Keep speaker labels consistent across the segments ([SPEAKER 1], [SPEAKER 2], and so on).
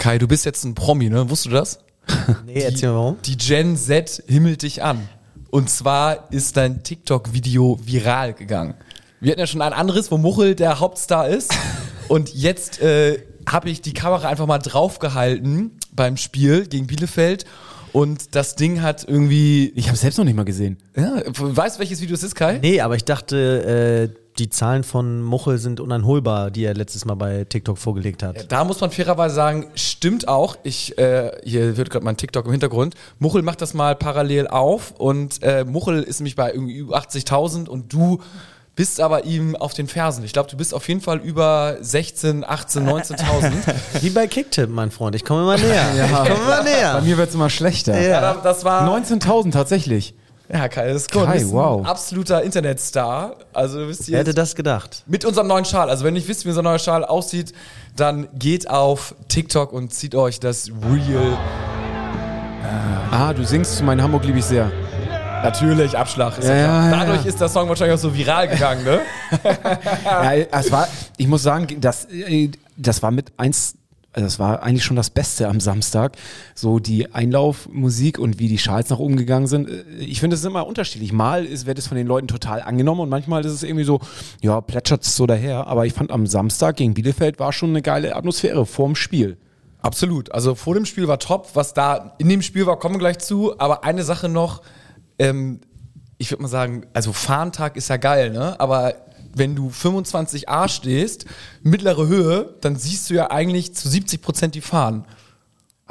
[SPEAKER 1] Kai, du bist jetzt ein Promi, ne? Wusstest du das?
[SPEAKER 2] Nee, erzähl mal warum.
[SPEAKER 1] Die Gen Z himmelt dich an. Und zwar ist dein TikTok-Video viral gegangen. Wir hatten ja schon ein anderes, wo Muchel der Hauptstar ist. Und jetzt äh, habe ich die Kamera einfach mal draufgehalten beim Spiel gegen Bielefeld. Und das Ding hat irgendwie.
[SPEAKER 3] Ich habe selbst noch nicht mal gesehen.
[SPEAKER 1] Ja, weißt du, welches Video es ist, Kai?
[SPEAKER 2] Nee, aber ich dachte, äh, die Zahlen von Muchel sind uneinholbar, die er letztes Mal bei TikTok vorgelegt hat.
[SPEAKER 1] Da muss man fairerweise sagen, stimmt auch. Ich, äh, hier wird gerade mein TikTok im Hintergrund. Muchel macht das mal parallel auf und äh, Muchel ist nämlich bei irgendwie über 80.000 und du bist aber ihm auf den Fersen. Ich glaube, du bist auf jeden Fall über 16, 18, 19.000.
[SPEAKER 2] Wie bei Kicktip, mein Freund. Ich komme immer näher. Ich komme immer
[SPEAKER 3] Bei
[SPEAKER 2] näher.
[SPEAKER 3] mir wird's immer schlechter.
[SPEAKER 1] ja, das war
[SPEAKER 3] 19.000 tatsächlich.
[SPEAKER 1] Ja, Kai, das ist gut.
[SPEAKER 3] Kai,
[SPEAKER 1] du bist
[SPEAKER 3] wow.
[SPEAKER 1] ein absoluter Internetstar. Also du bist
[SPEAKER 2] Wer hätte das gedacht?
[SPEAKER 1] mit unserem neuen Schal. Also wenn ihr nicht wisst, wie unser neuer Schal aussieht, dann geht auf TikTok und zieht euch das Real.
[SPEAKER 3] Ah, du singst zu meinem Hamburg liebe ich sehr.
[SPEAKER 1] Natürlich, Abschlag. Ist
[SPEAKER 3] Ja,
[SPEAKER 1] ja,
[SPEAKER 3] ja,
[SPEAKER 1] Dadurch ist der Song wahrscheinlich auch so viral gegangen, ne?
[SPEAKER 3] Ja, es war, ich muss sagen, das, äh, das war mit eins, also das war eigentlich schon das Beste am Samstag. So die Einlaufmusik und wie die Schals nach oben gegangen sind. Ich finde, es ist immer unterschiedlich. Mal ist, wird es von den Leuten total angenommen und manchmal ist es irgendwie so, ja, plätschert es so daher. Aber ich fand am Samstag gegen Bielefeld war schon eine geile Atmosphäre vorm Spiel.
[SPEAKER 1] Absolut. Also vor dem Spiel war top. Was da in dem Spiel war, kommen wir gleich zu. Aber eine Sache noch, ähm, ich würde mal sagen, also Fahrentag ist ja geil, ne? Aber wenn du 25a stehst, mittlere Höhe, dann siehst du ja eigentlich zu 70 Prozent die Fahnen.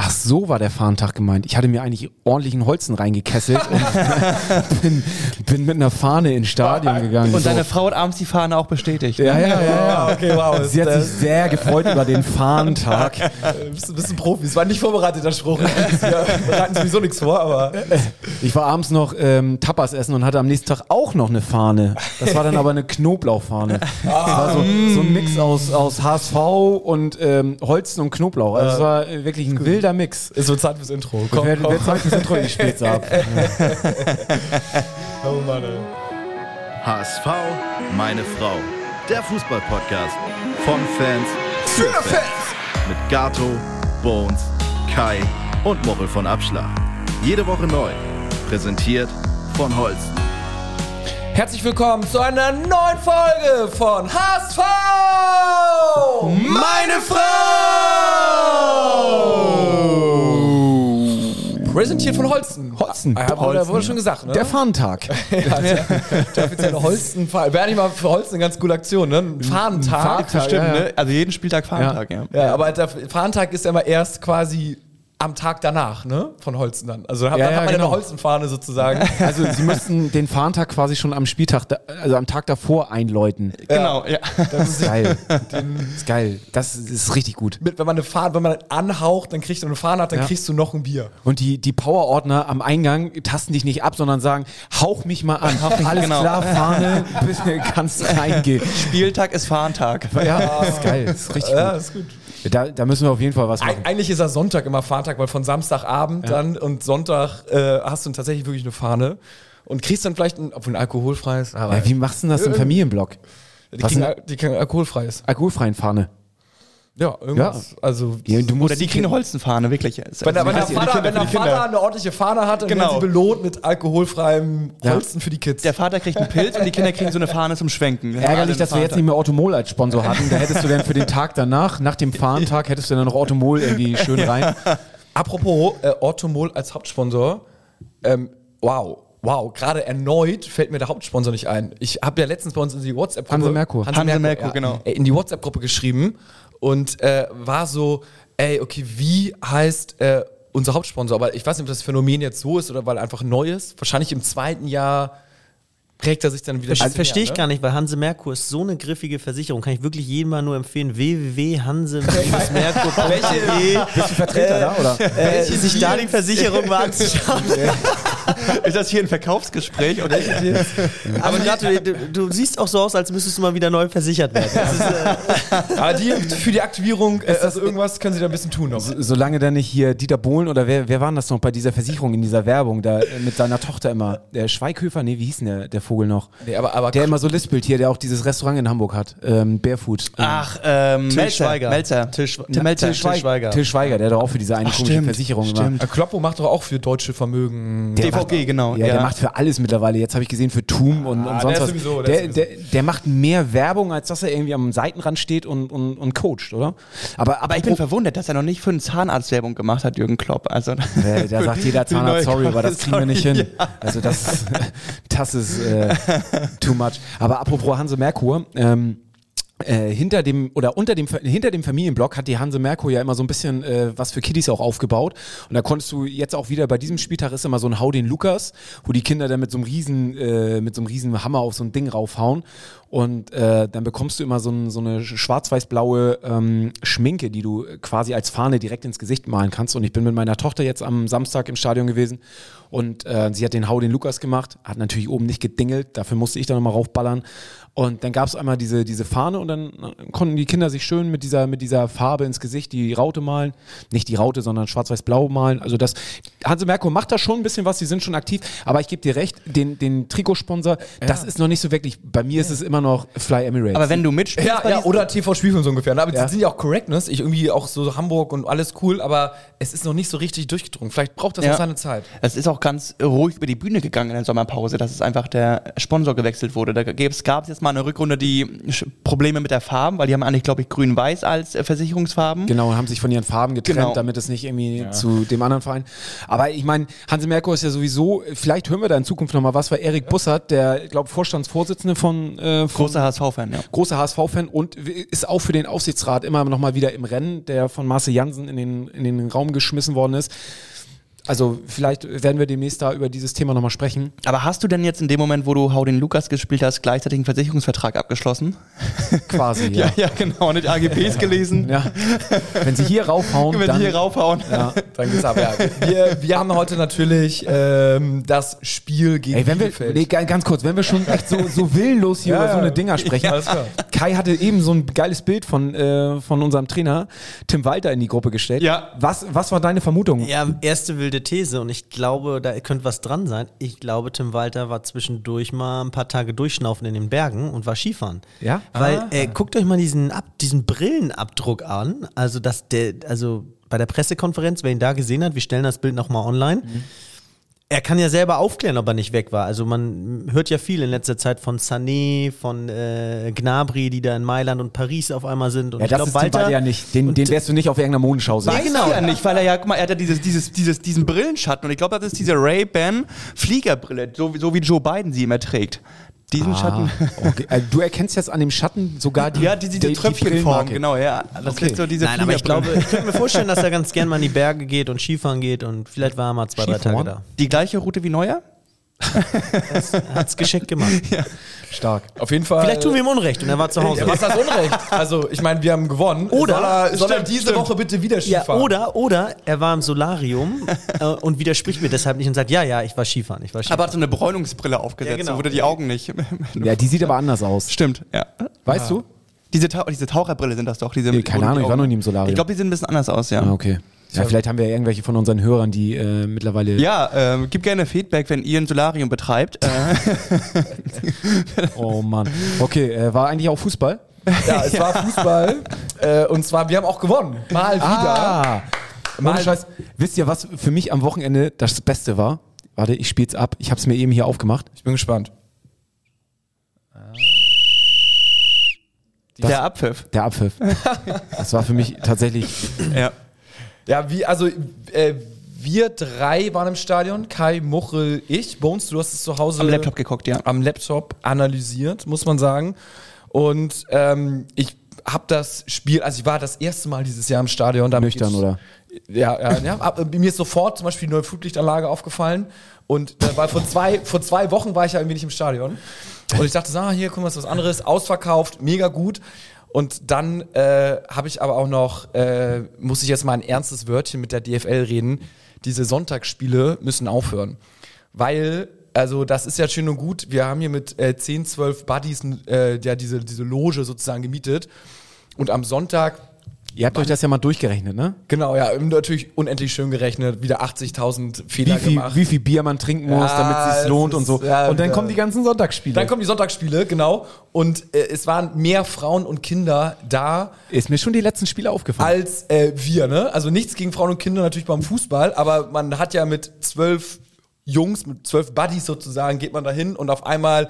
[SPEAKER 3] Ach, so war der Fahrentag gemeint. Ich hatte mir eigentlich ordentlichen Holzen reingekesselt und bin, bin mit einer Fahne ins Stadion gegangen.
[SPEAKER 4] Und
[SPEAKER 3] so.
[SPEAKER 4] deine Frau hat abends die Fahne auch bestätigt.
[SPEAKER 3] ja, ja, ja, ja.
[SPEAKER 1] okay, wow.
[SPEAKER 3] Sie hat sich sehr gefreut über den Fahnentag.
[SPEAKER 1] Äh, bist, du- bist ein Profi. Es war nicht vorbereiteter Spruch. Wir bereiten sowieso nichts vor, aber.
[SPEAKER 3] Ich war abends noch ähm, Tapas essen und hatte am nächsten Tag auch noch eine Fahne. Das war dann aber eine Knoblauchfahne. Das war so, so ein Mix aus, aus HSV und ähm, Holzen und Knoblauch. Also es war äh, wirklich ein wilder Mix.
[SPEAKER 1] Ist so Zeit fürs Intro. Komm,
[SPEAKER 3] Wer,
[SPEAKER 1] komm.
[SPEAKER 3] wer zeigt das Intro gespielt ab?
[SPEAKER 1] Oh Mann, ey.
[SPEAKER 5] HSV, meine Frau. Der Fußballpodcast von Fans für Fans. Mit Gato, Bones, Kai und Mochel von Abschlag. Jede Woche neu. Präsentiert von Holsten.
[SPEAKER 1] Herzlich willkommen zu einer neuen Folge von HSV! Meine Frau! Präsentiert von Holsten.
[SPEAKER 3] Holsten.
[SPEAKER 1] Ah, ja, wurde, wurde schon gesagt, ne?
[SPEAKER 3] Der Fahnentag.
[SPEAKER 1] ja, der, der offizielle Holsten. Wäre nicht mal für Holsten eine ganz coole Aktion, ne? Ein Fahnentag.
[SPEAKER 3] Fahnentag,
[SPEAKER 4] Stimmt,
[SPEAKER 3] ja, ja.
[SPEAKER 4] ne? Also jeden Spieltag Fahrentag, ja.
[SPEAKER 1] Ja, aber der Fahnentag ist ja immer erst quasi am Tag danach, ne? Von Holsten dann. Also dann
[SPEAKER 3] Ja,
[SPEAKER 1] hat
[SPEAKER 3] ja,
[SPEAKER 1] man ja
[SPEAKER 3] genau.
[SPEAKER 1] eine Holstenfahne sozusagen.
[SPEAKER 3] Also sie müssten den Fahnentag quasi schon am Spieltag, da, also am Tag davor einläuten.
[SPEAKER 4] Genau, ja.
[SPEAKER 3] Das ist geil. Das ist geil. Das ist richtig gut.
[SPEAKER 1] Mit, wenn man eine Fahne, wenn man anhaucht, dann kriegst du eine Fahne hat, dann
[SPEAKER 3] Ja.
[SPEAKER 1] kriegst du noch ein Bier.
[SPEAKER 3] Und die, die Powerordner am Eingang tasten dich nicht ab, sondern sagen, hauch mich mal an. Alles
[SPEAKER 4] genau.
[SPEAKER 3] klar, Fahne, kannst reingehen.
[SPEAKER 4] Spieltag ist Fahrentag.
[SPEAKER 3] Ja, das ist geil. Das ist richtig
[SPEAKER 1] Ja,
[SPEAKER 3] gut.
[SPEAKER 1] ist gut.
[SPEAKER 3] Da, da müssen wir auf jeden Fall was machen.
[SPEAKER 1] Eig eigentlich ist er Sonntag immer Fahrtag, weil von Samstagabend dann und Sonntag äh, hast du tatsächlich wirklich eine Fahne und kriegst dann vielleicht ein, obwohl ein alkoholfreies, aber
[SPEAKER 3] Ja, wie machst du denn das im Familienblock?
[SPEAKER 1] die, kriegen, die kriegen alkoholfreies.
[SPEAKER 3] Alkoholfreien Fahne.
[SPEAKER 1] Ja, irgendwas. Also
[SPEAKER 3] Ja, du musst
[SPEAKER 4] Oder die kriegen eine Holzenfahne, wirklich.
[SPEAKER 1] wenn der, wenn der
[SPEAKER 4] Also,
[SPEAKER 1] Vater, wenn der. Vater eine ordentliche Fahne hat, dann
[SPEAKER 4] Genau.
[SPEAKER 1] werden sie belohnt mit alkoholfreiem
[SPEAKER 3] Ja.
[SPEAKER 1] Holsten für die Kids.
[SPEAKER 4] Der Vater kriegt einen Pilz und die Kinder kriegen so eine Fahne zum Schwenken.
[SPEAKER 3] Ärgerlich, dass wir jetzt nicht mehr Automol als Sponsor hatten. Da hättest du dann für den Tag danach, nach dem Fahrentag, hättest du dann noch Automol irgendwie schön rein.
[SPEAKER 1] Apropos äh, Orthomol als Hauptsponsor. Ähm, wow. Wow, gerade erneut fällt mir der Hauptsponsor nicht ein. Ich habe ja letztens bei uns in die WhatsApp-Gruppe
[SPEAKER 3] Hanse Merkur.
[SPEAKER 4] Hanse Merkur, genau.
[SPEAKER 1] äh, In die WhatsApp-Gruppe geschrieben und äh, war so, ey, okay, wie heißt äh, unser Hauptsponsor? Aber ich weiß nicht, ob das Phänomen jetzt so ist oder weil er einfach neu ist. Wahrscheinlich im zweiten Jahr prägt er sich dann wieder.
[SPEAKER 2] Das verstehe ich gar nicht, weil Hanse Merkur ist so eine griffige Versicherung. Kann ich wirklich jedem mal nur empfehlen. www.hanse-merkur.de
[SPEAKER 3] Bist du Vertreter da, oder?
[SPEAKER 2] äh, sich da die Versicherung mal anzuschauen.
[SPEAKER 4] Ist das hier ein Verkaufsgespräch? Oder
[SPEAKER 2] Aber gerade, du, du siehst auch so aus, als müsstest du mal wieder neu versichert werden. Das ist, äh,
[SPEAKER 1] Aber die, für die Aktivierung, äh, also irgendwas können sie da ein bisschen tun noch.
[SPEAKER 3] Solange da nicht hier Dieter Bohlen oder wer, wer war denn das noch bei dieser Versicherung in dieser Werbung, da äh, mit seiner Tochter immer, der Schweighöfer, nee, wie hieß denn der, der Vogel noch?
[SPEAKER 1] Nee, aber, aber
[SPEAKER 3] Der immer so lispelt hier, der auch dieses Restaurant in Hamburg hat, ähm, Barefoot.
[SPEAKER 4] Ach, ähm,
[SPEAKER 2] Till
[SPEAKER 4] Melzer.
[SPEAKER 2] Schweiger.
[SPEAKER 4] Melzer.
[SPEAKER 2] Till
[SPEAKER 4] Melzer.
[SPEAKER 2] Till Schweiger.
[SPEAKER 3] Till Schweiger, der doch auch für diese eine komische
[SPEAKER 4] stimmt,
[SPEAKER 3] Versicherung immer.
[SPEAKER 4] stimmt.
[SPEAKER 1] Äh, Kloppo macht doch auch für deutsche Vermögen.
[SPEAKER 3] Der
[SPEAKER 4] DVG, genau.
[SPEAKER 3] Ja, der macht für alles mittlerweile. Jetzt habe ich gesehen für TUM und, und
[SPEAKER 1] Ah,
[SPEAKER 3] sonst
[SPEAKER 1] der
[SPEAKER 3] was.
[SPEAKER 1] sowieso, der
[SPEAKER 3] der, der, der macht mehr Werbung, als dass er irgendwie am Seitenrand steht und, und, und coacht, oder? Aber,
[SPEAKER 4] Aber ich bin verwundert, dass er noch nicht für einen Zahnarzt Werbung gemacht hat, Jürgen Klopp. Also,
[SPEAKER 3] Äh, da sagt jeder Zahnarzt, sorry, aber das kriegen wir nicht hin.
[SPEAKER 4] Ja.
[SPEAKER 3] Also das, das ist äh, too much. Aber apropos Hanse Merkur, ähm, äh, hinter dem oder unter dem hinter dem Familienblock hat die Hanse Merkur ja immer so ein bisschen äh, was für Kiddies auch aufgebaut. Und da konntest du jetzt auch wieder bei diesem Spieltag ist immer so ein Hau den Lukas, wo die Kinder dann mit so einem riesen äh, mit so einem riesen Hammer auf so ein Ding raufhauen und äh, dann bekommst du immer so, ein, so eine schwarz-weiß-blaue ähm, Schminke, die du quasi als Fahne direkt ins Gesicht malen kannst. Und ich bin mit meiner Tochter jetzt am Samstag im Stadion gewesen und äh, sie hat den Hau den Lukas gemacht, hat natürlich oben nicht gedingelt, dafür musste ich dann nochmal raufballern. Und dann gab es einmal diese, diese Fahne und dann äh, konnten die Kinder sich schön mit dieser, mit dieser Farbe ins Gesicht die Raute malen. Nicht die Raute, sondern schwarz-weiß-blau malen. Also das, Hanse Merkur macht da schon ein bisschen was, die sind schon aktiv. Aber ich gebe dir recht, den, den Trikotsponsor, das ist noch nicht so wirklich, bei mir ist es immer noch Fly Emirates.
[SPEAKER 4] aber wenn du mitspielst,
[SPEAKER 1] Ja,
[SPEAKER 4] bei
[SPEAKER 1] ja, oder TV Spielfilm so ungefähr. Aber
[SPEAKER 3] Ja.
[SPEAKER 1] die sind ja auch Correctness. Ich irgendwie auch so Hamburg und alles cool, aber es ist noch nicht so richtig durchgedrungen. Vielleicht braucht das
[SPEAKER 4] Ja.
[SPEAKER 1] noch seine Zeit.
[SPEAKER 4] Es ist auch ganz ruhig über die Bühne gegangen in der Sommerpause, dass es einfach der Sponsor gewechselt wurde. Da gab es jetzt mal eine Rückrunde, die Probleme mit der Farben, weil die haben eigentlich, glaube ich, grün-weiß als äh, Versicherungsfarben.
[SPEAKER 3] Genau, und haben sich von ihren Farben getrennt,
[SPEAKER 4] Genau.
[SPEAKER 3] damit es nicht irgendwie zu dem anderen Verein. Aber ich meine, Hanse Merkur ist ja sowieso, vielleicht hören wir da in Zukunft nochmal was, weil Erik Bussard, der, ich glaube, Vorstandsvorsitzende von, äh, von
[SPEAKER 4] Großer HSV-Fan, ja.
[SPEAKER 3] großer HSV-Fan und ist auch für den Aufsichtsrat immer noch mal wieder im Rennen, der von Marcel Jansen in den, in den Raum geschmissen worden ist. Also vielleicht werden wir demnächst da über dieses Thema nochmal sprechen.
[SPEAKER 4] Aber hast du denn jetzt in dem Moment, wo du Hau den Lukas gespielt hast, gleichzeitig einen Versicherungsvertrag abgeschlossen?
[SPEAKER 3] Quasi, ja.
[SPEAKER 4] ja, genau. Und die AGBs gelesen.
[SPEAKER 3] ja. Wenn sie hier raufhauen,
[SPEAKER 4] Wenn
[SPEAKER 3] dann,
[SPEAKER 4] die hier raufhauen.
[SPEAKER 3] ja.
[SPEAKER 1] Dann geht's ab. Ja. Wir, wir haben heute natürlich ähm, das Spiel gegen
[SPEAKER 3] Ey, wenn wir, nee, ga- ganz kurz, wenn wir schon echt so, so willenlos hier
[SPEAKER 1] Ja,
[SPEAKER 3] über so
[SPEAKER 1] ja.
[SPEAKER 3] eine Dinger sprechen.
[SPEAKER 1] alles klar.
[SPEAKER 3] Kai hatte eben so ein geiles Bild von, äh, von unserem Trainer Tim Walter in die Gruppe gestellt.
[SPEAKER 4] Ja.
[SPEAKER 3] Was, was war deine Vermutung?
[SPEAKER 2] Ja, erste wilde These und ich glaube, da könnte was dran sein. Ich glaube, Tim Walter war zwischendurch mal ein paar Tage durchschnaufen in den Bergen und war Skifahren.
[SPEAKER 3] Ja?
[SPEAKER 2] Weil, äh, guckt euch mal diesen, Ab diesen Brillenabdruck an. Also, dass der, also bei der Pressekonferenz, wer ihn da gesehen hat, wir stellen das Bild nochmal online. Er kann ja selber aufklären, ob er nicht weg war. Also man hört ja viel in letzter Zeit von Sané, von äh, Gnabry, die da in Mailand und Paris auf einmal sind. Und
[SPEAKER 3] Ja,
[SPEAKER 2] ich
[SPEAKER 3] das
[SPEAKER 2] glaub,
[SPEAKER 3] ist Walter ja nicht. Den, den wärst du nicht auf irgendeiner Modenschau sehen.
[SPEAKER 4] Ja, genau. Ja nicht, weil er ja, guck mal, er hat ja dieses, dieses, dieses, diesen Brillenschatten und ich glaube, das ist diese Ray-Ban Fliegerbrille, so, wie- so wie Joe Biden sie immer trägt. Diesen Schatten.
[SPEAKER 3] Okay. Also, du erkennst jetzt an dem Schatten sogar die
[SPEAKER 4] Ja, die, diese
[SPEAKER 3] die- die
[SPEAKER 4] Tröpfchenform, genau, ja. Das
[SPEAKER 3] Okay.
[SPEAKER 4] ist so diese
[SPEAKER 2] Nein, aber ich glaube, ich könnte mir vorstellen, dass er ganz gern mal in die Berge geht und Skifahren geht und vielleicht war er mal zwei, drei Tage
[SPEAKER 3] Skifahren?
[SPEAKER 2] da.
[SPEAKER 4] Die gleiche Route wie Neuer?
[SPEAKER 2] Hat's geschickt gemacht.
[SPEAKER 3] Stark.
[SPEAKER 1] Auf jeden Fall.
[SPEAKER 2] Vielleicht tun wir ihm Unrecht und er war zu Hause.
[SPEAKER 1] Ja, was ist das Unrecht? Also, ich meine, wir haben gewonnen.
[SPEAKER 2] Oder-
[SPEAKER 1] soll er, soll er
[SPEAKER 2] Stimmt,
[SPEAKER 1] diese
[SPEAKER 2] stimmt.
[SPEAKER 1] Woche bitte wieder
[SPEAKER 2] Ja,
[SPEAKER 1] Skifahren?
[SPEAKER 2] oder, oder er war im Solarium äh, und widerspricht mir deshalb nicht und sagt, ja, ja, ich war Skifahren, ich war
[SPEAKER 4] Aber
[SPEAKER 2] Skifahren.
[SPEAKER 4] hat so eine Bräunungsbrille aufgesetzt,
[SPEAKER 2] Ja, genau.
[SPEAKER 4] wurde die Augen nicht.
[SPEAKER 3] Ja, die sieht aber anders aus.
[SPEAKER 4] Stimmt, ja.
[SPEAKER 3] Weißt du?
[SPEAKER 4] Diese, Tau diese Taucherbrille sind das doch. Diese
[SPEAKER 3] Nee, keine Ahnung, ich war noch nie im Solarium.
[SPEAKER 4] Ich glaube, die sehen ein bisschen anders aus, ja.
[SPEAKER 3] Ah, okay. Ja, vielleicht haben wir ja irgendwelche von unseren Hörern, die äh, mittlerweile.
[SPEAKER 4] Ja, ähm, gib gerne Feedback, wenn ihr ein Solarium betreibt. Äh,
[SPEAKER 3] Oh Mann. Okay, äh, war eigentlich auch Fußball?
[SPEAKER 1] Ja, es war Fußball. äh, und zwar, wir haben auch gewonnen. Mal wieder.
[SPEAKER 3] Ah. Mal Scheiß. Wisst ihr, was für mich am Wochenende das Beste war? Warte, ich spiel's ab. Ich hab's mir eben hier aufgemacht.
[SPEAKER 1] Ich bin gespannt.
[SPEAKER 4] der Abpfiff.
[SPEAKER 3] Der Abpfiff. das war für mich tatsächlich.
[SPEAKER 4] Ja.
[SPEAKER 1] Ja, wie, also, äh, wir drei waren im Stadion. Kai, Muchel, ich. Bones, du hast es zu Hause.
[SPEAKER 4] Am Laptop geguckt, ja.
[SPEAKER 1] Am Laptop analysiert, muss man sagen. Und ähm, ich habe das Spiel, also ich war das erste Mal dieses Jahr im Stadion. damit
[SPEAKER 3] Nüchtern, oder?
[SPEAKER 1] Ja, ja, ja. Ab, mir ist sofort zum Beispiel die neue Flutlichtanlage aufgefallen. Und äh, weil vor zwei, vor zwei Wochen war ich ja irgendwie nicht im Stadion. Und ich dachte, so, ah, hier, guck mal, ist was anderes. Ausverkauft, mega gut. Und dann äh, habe ich aber auch noch, äh, muss ich jetzt mal ein ernstes Wörtchen mit der DFL reden. Diese Sonntagsspiele müssen aufhören. weil, also das ist ja schön und gut, wir haben hier mit äh, 10, 12 Buddies äh, ja diese, diese Loge sozusagen gemietet und am Sonntag
[SPEAKER 3] Ihr habt euch das ja mal durchgerechnet, ne?
[SPEAKER 1] Genau, ja, natürlich unendlich schön gerechnet, wieder 80.000 Fehler
[SPEAKER 3] Wie viel,
[SPEAKER 1] gemacht.
[SPEAKER 3] wie viel Bier man trinken muss,
[SPEAKER 1] Ja,
[SPEAKER 3] damit es sich lohnt und
[SPEAKER 1] ist-
[SPEAKER 3] so.
[SPEAKER 1] ja,
[SPEAKER 3] und dann
[SPEAKER 1] ja.
[SPEAKER 3] kommen die ganzen Sonntagsspiele.
[SPEAKER 1] Dann kommen die Sonntagsspiele, genau. Und äh, es waren mehr Frauen und Kinder da
[SPEAKER 3] Ist mir schon die letzten Spiele aufgefallen.
[SPEAKER 1] als äh, wir, ne? Also nichts gegen Frauen und Kinder natürlich beim Fußball, aber man hat ja mit zwölf Jungs, mit zwölf Buddies sozusagen, geht man da hin und auf einmal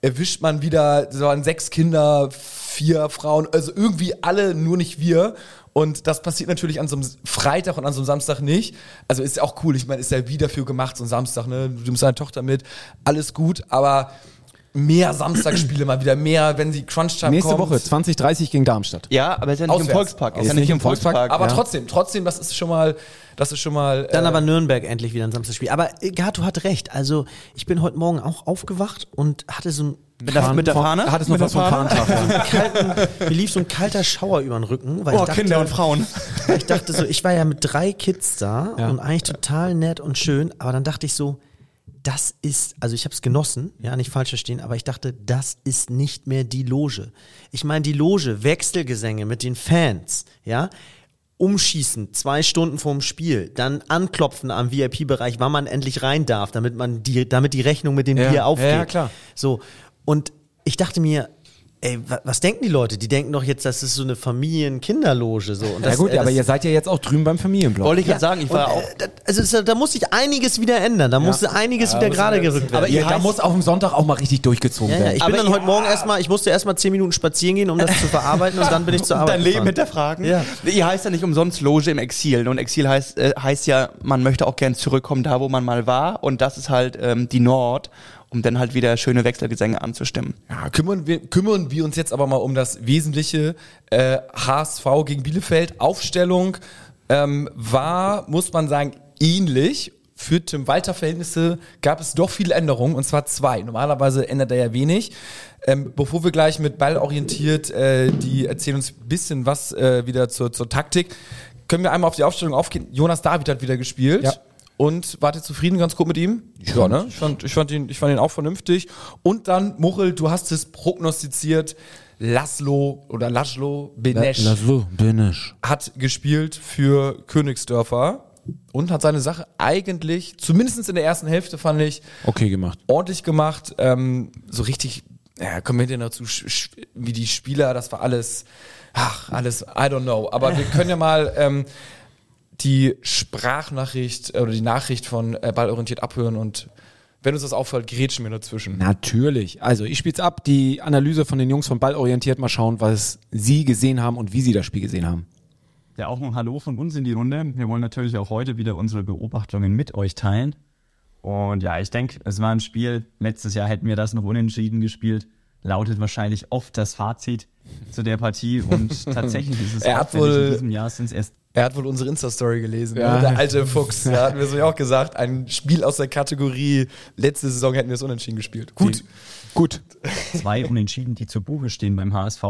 [SPEAKER 1] erwischt man wieder, so waren sechs Kinder, vier Frauen, also irgendwie alle, nur nicht wir. Und das passiert natürlich an so einem Freitag und an so einem Samstag nicht. Also ist ja auch cool. Ich meine, ist ja wie dafür gemacht, so ein Samstag, ne? Du nimmst deine Tochter mit, alles gut, aber mehr Samstagsspiele mal wieder, mehr, wenn sie Crunch-Time
[SPEAKER 3] Nächste
[SPEAKER 1] kommt.
[SPEAKER 3] Woche, 2030 gegen Darmstadt.
[SPEAKER 4] Ja, aber ist ja nicht im. Volkspark. Ist,
[SPEAKER 3] Ist
[SPEAKER 4] ja nicht im
[SPEAKER 3] Volkspark,
[SPEAKER 4] Volkspark.
[SPEAKER 1] Aber
[SPEAKER 3] Ja.
[SPEAKER 1] trotzdem, trotzdem, das ist schon mal, das ist schon mal.
[SPEAKER 2] Dann
[SPEAKER 1] äh,
[SPEAKER 2] aber Nürnberg endlich wieder ein Samstagsspiel. Aber äh, Gato hat recht. Also ich bin heute Morgen auch aufgewacht und hatte so ein
[SPEAKER 4] Mit der, mit der Fahne?
[SPEAKER 3] Hat es noch was vom
[SPEAKER 4] Fahne?
[SPEAKER 2] Kalten, mir lief so ein kalter Schauer über den Rücken, weil
[SPEAKER 4] Oh,
[SPEAKER 2] ich dachte,
[SPEAKER 4] Kinder und Frauen.
[SPEAKER 2] weil ich dachte so, ich war ja mit drei Kids da
[SPEAKER 3] Ja.
[SPEAKER 2] und eigentlich total nett und schön, aber dann dachte ich so, das ist, also ich habe es genossen, ja, nicht falsch verstehen, aber ich dachte, das ist nicht mehr die Loge. Ich meine, die Loge, Wechselgesänge mit den Fans, ja, umschießen, zwei Stunden vorm Spiel, dann anklopfen am VIP-Bereich, wann man endlich rein darf, damit man die, damit die Rechnung mit dem
[SPEAKER 3] Ja,
[SPEAKER 2] Bier aufgeht.
[SPEAKER 3] ja, ja, klar.
[SPEAKER 2] So. Und ich dachte mir, ey, wa- was denken die Leute? Die denken doch jetzt, das ist so eine Familien-Kinderloge, so. Und
[SPEAKER 3] Ja
[SPEAKER 2] das,
[SPEAKER 3] gut,
[SPEAKER 2] äh,
[SPEAKER 3] aber
[SPEAKER 2] das-
[SPEAKER 3] ihr seid ja jetzt auch drüben beim Familienblock.
[SPEAKER 4] Wollte ich gerade sagen, ich war
[SPEAKER 2] und,
[SPEAKER 4] auch.
[SPEAKER 2] äh, da- also da muss sich einiges wieder ändern. Da muss einiges wieder gerade gerückt werden.
[SPEAKER 3] aber ihr, da muss auf dem Sonntag auch mal richtig durchgezogen
[SPEAKER 2] ja, ja,
[SPEAKER 3] werden.
[SPEAKER 2] ich
[SPEAKER 4] Aber
[SPEAKER 2] bin dann heute Morgen erstmal, ich musste erstmal zehn Minuten spazieren gehen, um das zu verarbeiten und dann bin ich zur Arbeit
[SPEAKER 4] Dein Leben hinterfragen.
[SPEAKER 2] Ja.
[SPEAKER 4] Ihr heißt ja nicht umsonst Loge im Exil. Und Exil heißt, äh, heißt ja, man möchte auch gern zurückkommen, da wo man mal war. Und das ist halt ähm, die Nord, um dann halt wieder schöne Wechselgesänge anzustimmen.
[SPEAKER 1] ja, kümmern, wir, kümmern wir uns jetzt aber mal um das Wesentliche. Äh, HSV gegen Bielefeld. Aufstellung ähm, war, muss man sagen, ähnlich. Für Tim Walter Verhältnisse gab es doch viele Änderungen, und zwar zwei. Normalerweise ändert er ja wenig. Ähm, bevor wir gleich mit Ball orientiert, äh, die erzählen uns ein bisschen was äh, wieder zur, zur Taktik, können wir einmal auf die Aufstellung aufgehen. Jonas David hat wieder gespielt.
[SPEAKER 3] Ja.
[SPEAKER 1] Und wart ihr zufrieden ganz gut mit ihm? Ja, ne? Ich fand, ich fand ihn, ich fand ihn auch vernünftig. Und dann, Muchel, du hast es prognostiziert. Laszlo oder Laszlo Benesch
[SPEAKER 3] bin ich.
[SPEAKER 1] hat gespielt für Königsdörfer und hat seine Sache eigentlich, zumindest in der ersten Hälfte fand ich,
[SPEAKER 3] Okay gemacht.
[SPEAKER 1] ordentlich gemacht. Ähm, so richtig, ja, kommen wir denn dazu, wie die Spieler, das war alles, ach, alles, I don't know. Aber wir können ja mal ähm, die Sprachnachricht äh, oder die Nachricht von äh, Ballorientiert abhören und wenn uns das auffällt, grätschen wir dazwischen.
[SPEAKER 3] Natürlich. Also ich spiel's ab, die Analyse von den Jungs von Ball orientiert, mal schauen, was sie gesehen haben und wie sie das Spiel gesehen haben.
[SPEAKER 6] Ja, auch ein Hallo von uns in die Runde. Wir wollen natürlich auch heute wieder unsere Beobachtungen mit euch teilen. Und ja, ich denke, es war ein Spiel. Letztes Jahr hätten wir das noch unentschieden gespielt. Lautet wahrscheinlich oft das Fazit zu der Partie. Und tatsächlich ist es
[SPEAKER 1] Er hat wohl-
[SPEAKER 6] in diesem Jahr sind es erst
[SPEAKER 1] Er hat wohl unsere Insta-Story gelesen,
[SPEAKER 3] Ja.
[SPEAKER 1] ne? der alte Fuchs. Da hatten wir so ja auch gesagt, ein Spiel aus der Kategorie, letzte Saison hätten wir es unentschieden gespielt. Gut.
[SPEAKER 3] Gut.
[SPEAKER 6] zwei Unentschieden, die zur Buche stehen beim HSV.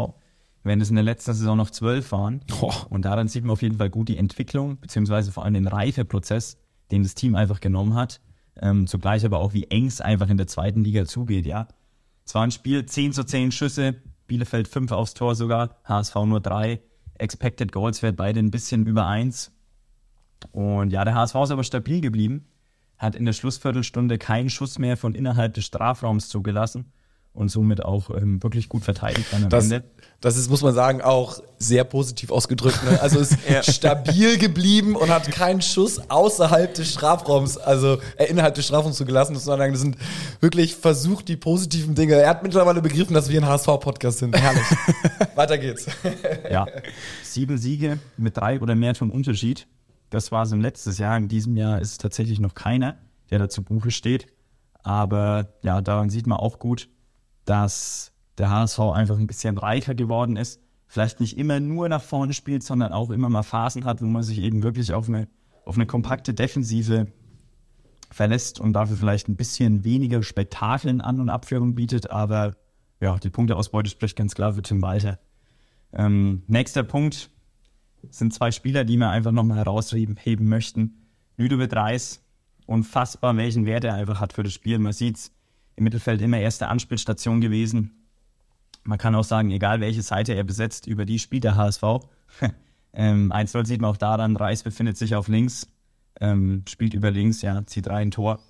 [SPEAKER 6] Wenn es in der letzten Saison noch zwölf waren.
[SPEAKER 3] Boah.
[SPEAKER 6] Und daran sieht man auf jeden Fall gut die Entwicklung, beziehungsweise vor allem den Reifeprozess, den das Team einfach genommen hat. Ähm, zugleich aber auch, wie eng es einfach in der zweiten Liga zugeht, ja. Es war ein Spiel, 10 zu 10 Schüsse, Bielefeld 5 aufs Tor sogar, HSV nur 3, Expected Goals Wert beide ein bisschen über 1. Und ja, der HSV ist aber stabil geblieben, hat in der Schlussviertelstunde keinen Schuss mehr von innerhalb des Strafraums zugelassen und somit auch ähm, wirklich gut verteidigt dann am
[SPEAKER 1] Das,
[SPEAKER 6] Ende.
[SPEAKER 1] das ist, muss man sagen, auch sehr positiv ausgedrückt. Ne? Also ist stabil geblieben und hat keinen Schuss außerhalb des Strafraums, also äh, innerhalb des Strafraums zugelassen. Das, sind wirklich versucht die positiven Dinge. Er hat mittlerweile begriffen, dass wir ein HSV-Podcast sind. Herrlich. Weiter geht's.
[SPEAKER 6] Ja, sieben Siege mit drei oder mehr Tonnen Unterschied. Das war es im letzten Jahr. In diesem Jahr ist es tatsächlich noch keiner, der da zu Buche steht. Aber ja, daran sieht man auch gut, dass der HSV einfach ein bisschen reicher geworden ist. Vielleicht nicht immer nur nach vorne spielt, sondern auch immer mal Phasen hat, wo man sich eben wirklich auf eine, auf eine kompakte Defensive verlässt und dafür vielleicht ein bisschen weniger Spektakel in An- und Abführung bietet. Aber ja, die Punkteausbeute spricht ganz klar für Tim Walter. Ähm, nächster Punkt sind zwei Spieler, die wir einfach nochmal herausheben heben möchten. Ludovic Reis unfassbar, welchen Wert er einfach hat für das Spiel. Man sieht's im Mittelfeld immer erste Anspielstation gewesen. Man kann auch sagen, egal welche Seite er besetzt, über die spielt der HSV. ähm, 1-0 sieht man auch daran, Reis befindet sich auf links, ähm, spielt über links, ja, zieht rein Tor.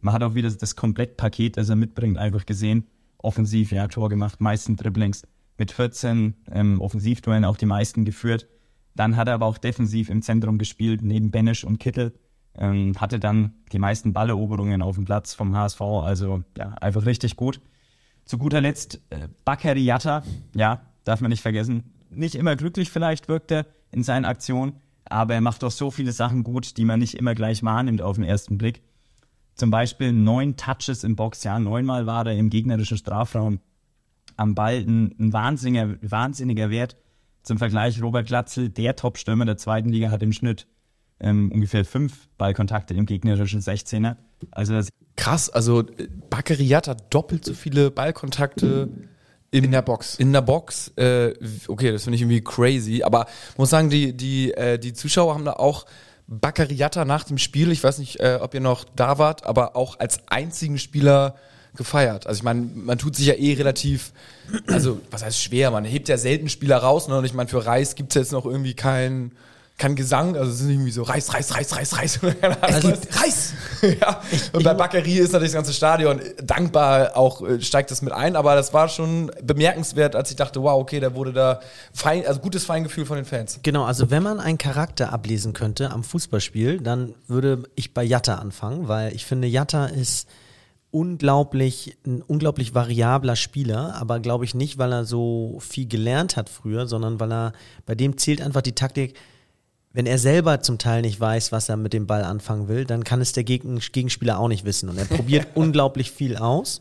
[SPEAKER 6] Man hat auch wieder das Komplettpaket, das er mitbringt, einfach gesehen. Offensiv, ja, Tor gemacht, meisten Dribblings. Mit 14 ähm, Offensivduellen auch die meisten geführt. Dann hat er aber auch defensiv im Zentrum gespielt, neben Benesch und Kittel. Ähm, hatte dann die meisten Balleroberungen auf dem Platz vom HSV. Also ja, einfach richtig gut. Zu guter Letzt äh, Bakary Yatta, ja, darf man nicht vergessen. Nicht immer glücklich vielleicht wirkt er in seinen Aktionen, aber er macht doch so viele Sachen gut, die man nicht immer gleich wahrnimmt auf den ersten Blick. Zum Beispiel neun Touches im Box, ja, neunmal war er im gegnerischen Strafraum am Ball, ein, ein wahnsinniger, wahnsinniger Wert. Zum Vergleich, Robert Glatzel, der Top-Stürmer der zweiten Liga, hat im Schnitt ähm, ungefähr fünf Ballkontakte im gegnerischen 16er. Also das
[SPEAKER 1] Krass, also äh, Bakary hat doppelt so viele Ballkontakte in,
[SPEAKER 3] In der Box.
[SPEAKER 1] In der Box. Äh, okay, das finde ich irgendwie crazy. Aber ich muss sagen, die, die, äh, die Zuschauer haben da auch Bakariata nach dem Spiel, ich weiß nicht, äh, ob ihr noch da wart, aber auch als einzigen Spieler gefeiert. Also ich meine, man tut sich ja eh relativ, also was heißt schwer, man hebt ja selten Spieler raus, ne? Und ich meine, für Reis gibt's jetzt noch irgendwie kein, kein Gesang, also es ist irgendwie so Reis, Reis, Reis, Reis, Reis.
[SPEAKER 2] Also,
[SPEAKER 1] Reis! ja. Und bei Bakary ist natürlich das ganze Stadion dankbar, auch äh, steigt das mit ein, aber das war schon bemerkenswert, als ich dachte, wow, okay, da wurde da fein, also gutes Feingefühl von den Fans.
[SPEAKER 2] Genau, also wenn man einen Charakter ablesen könnte am Fußballspiel, dann würde ich bei Jatta anfangen, weil ich finde, Jatta ist unglaublich, ein unglaublich variabler Spieler, aber glaube ich nicht, weil er so viel gelernt hat früher, sondern weil er, bei dem zählt einfach die Taktik, wenn er selber zum Teil nicht weiß, was er mit dem Ball anfangen will, dann kann es der Gegen Gegenspieler auch nicht wissen. Und er probiert unglaublich viel aus.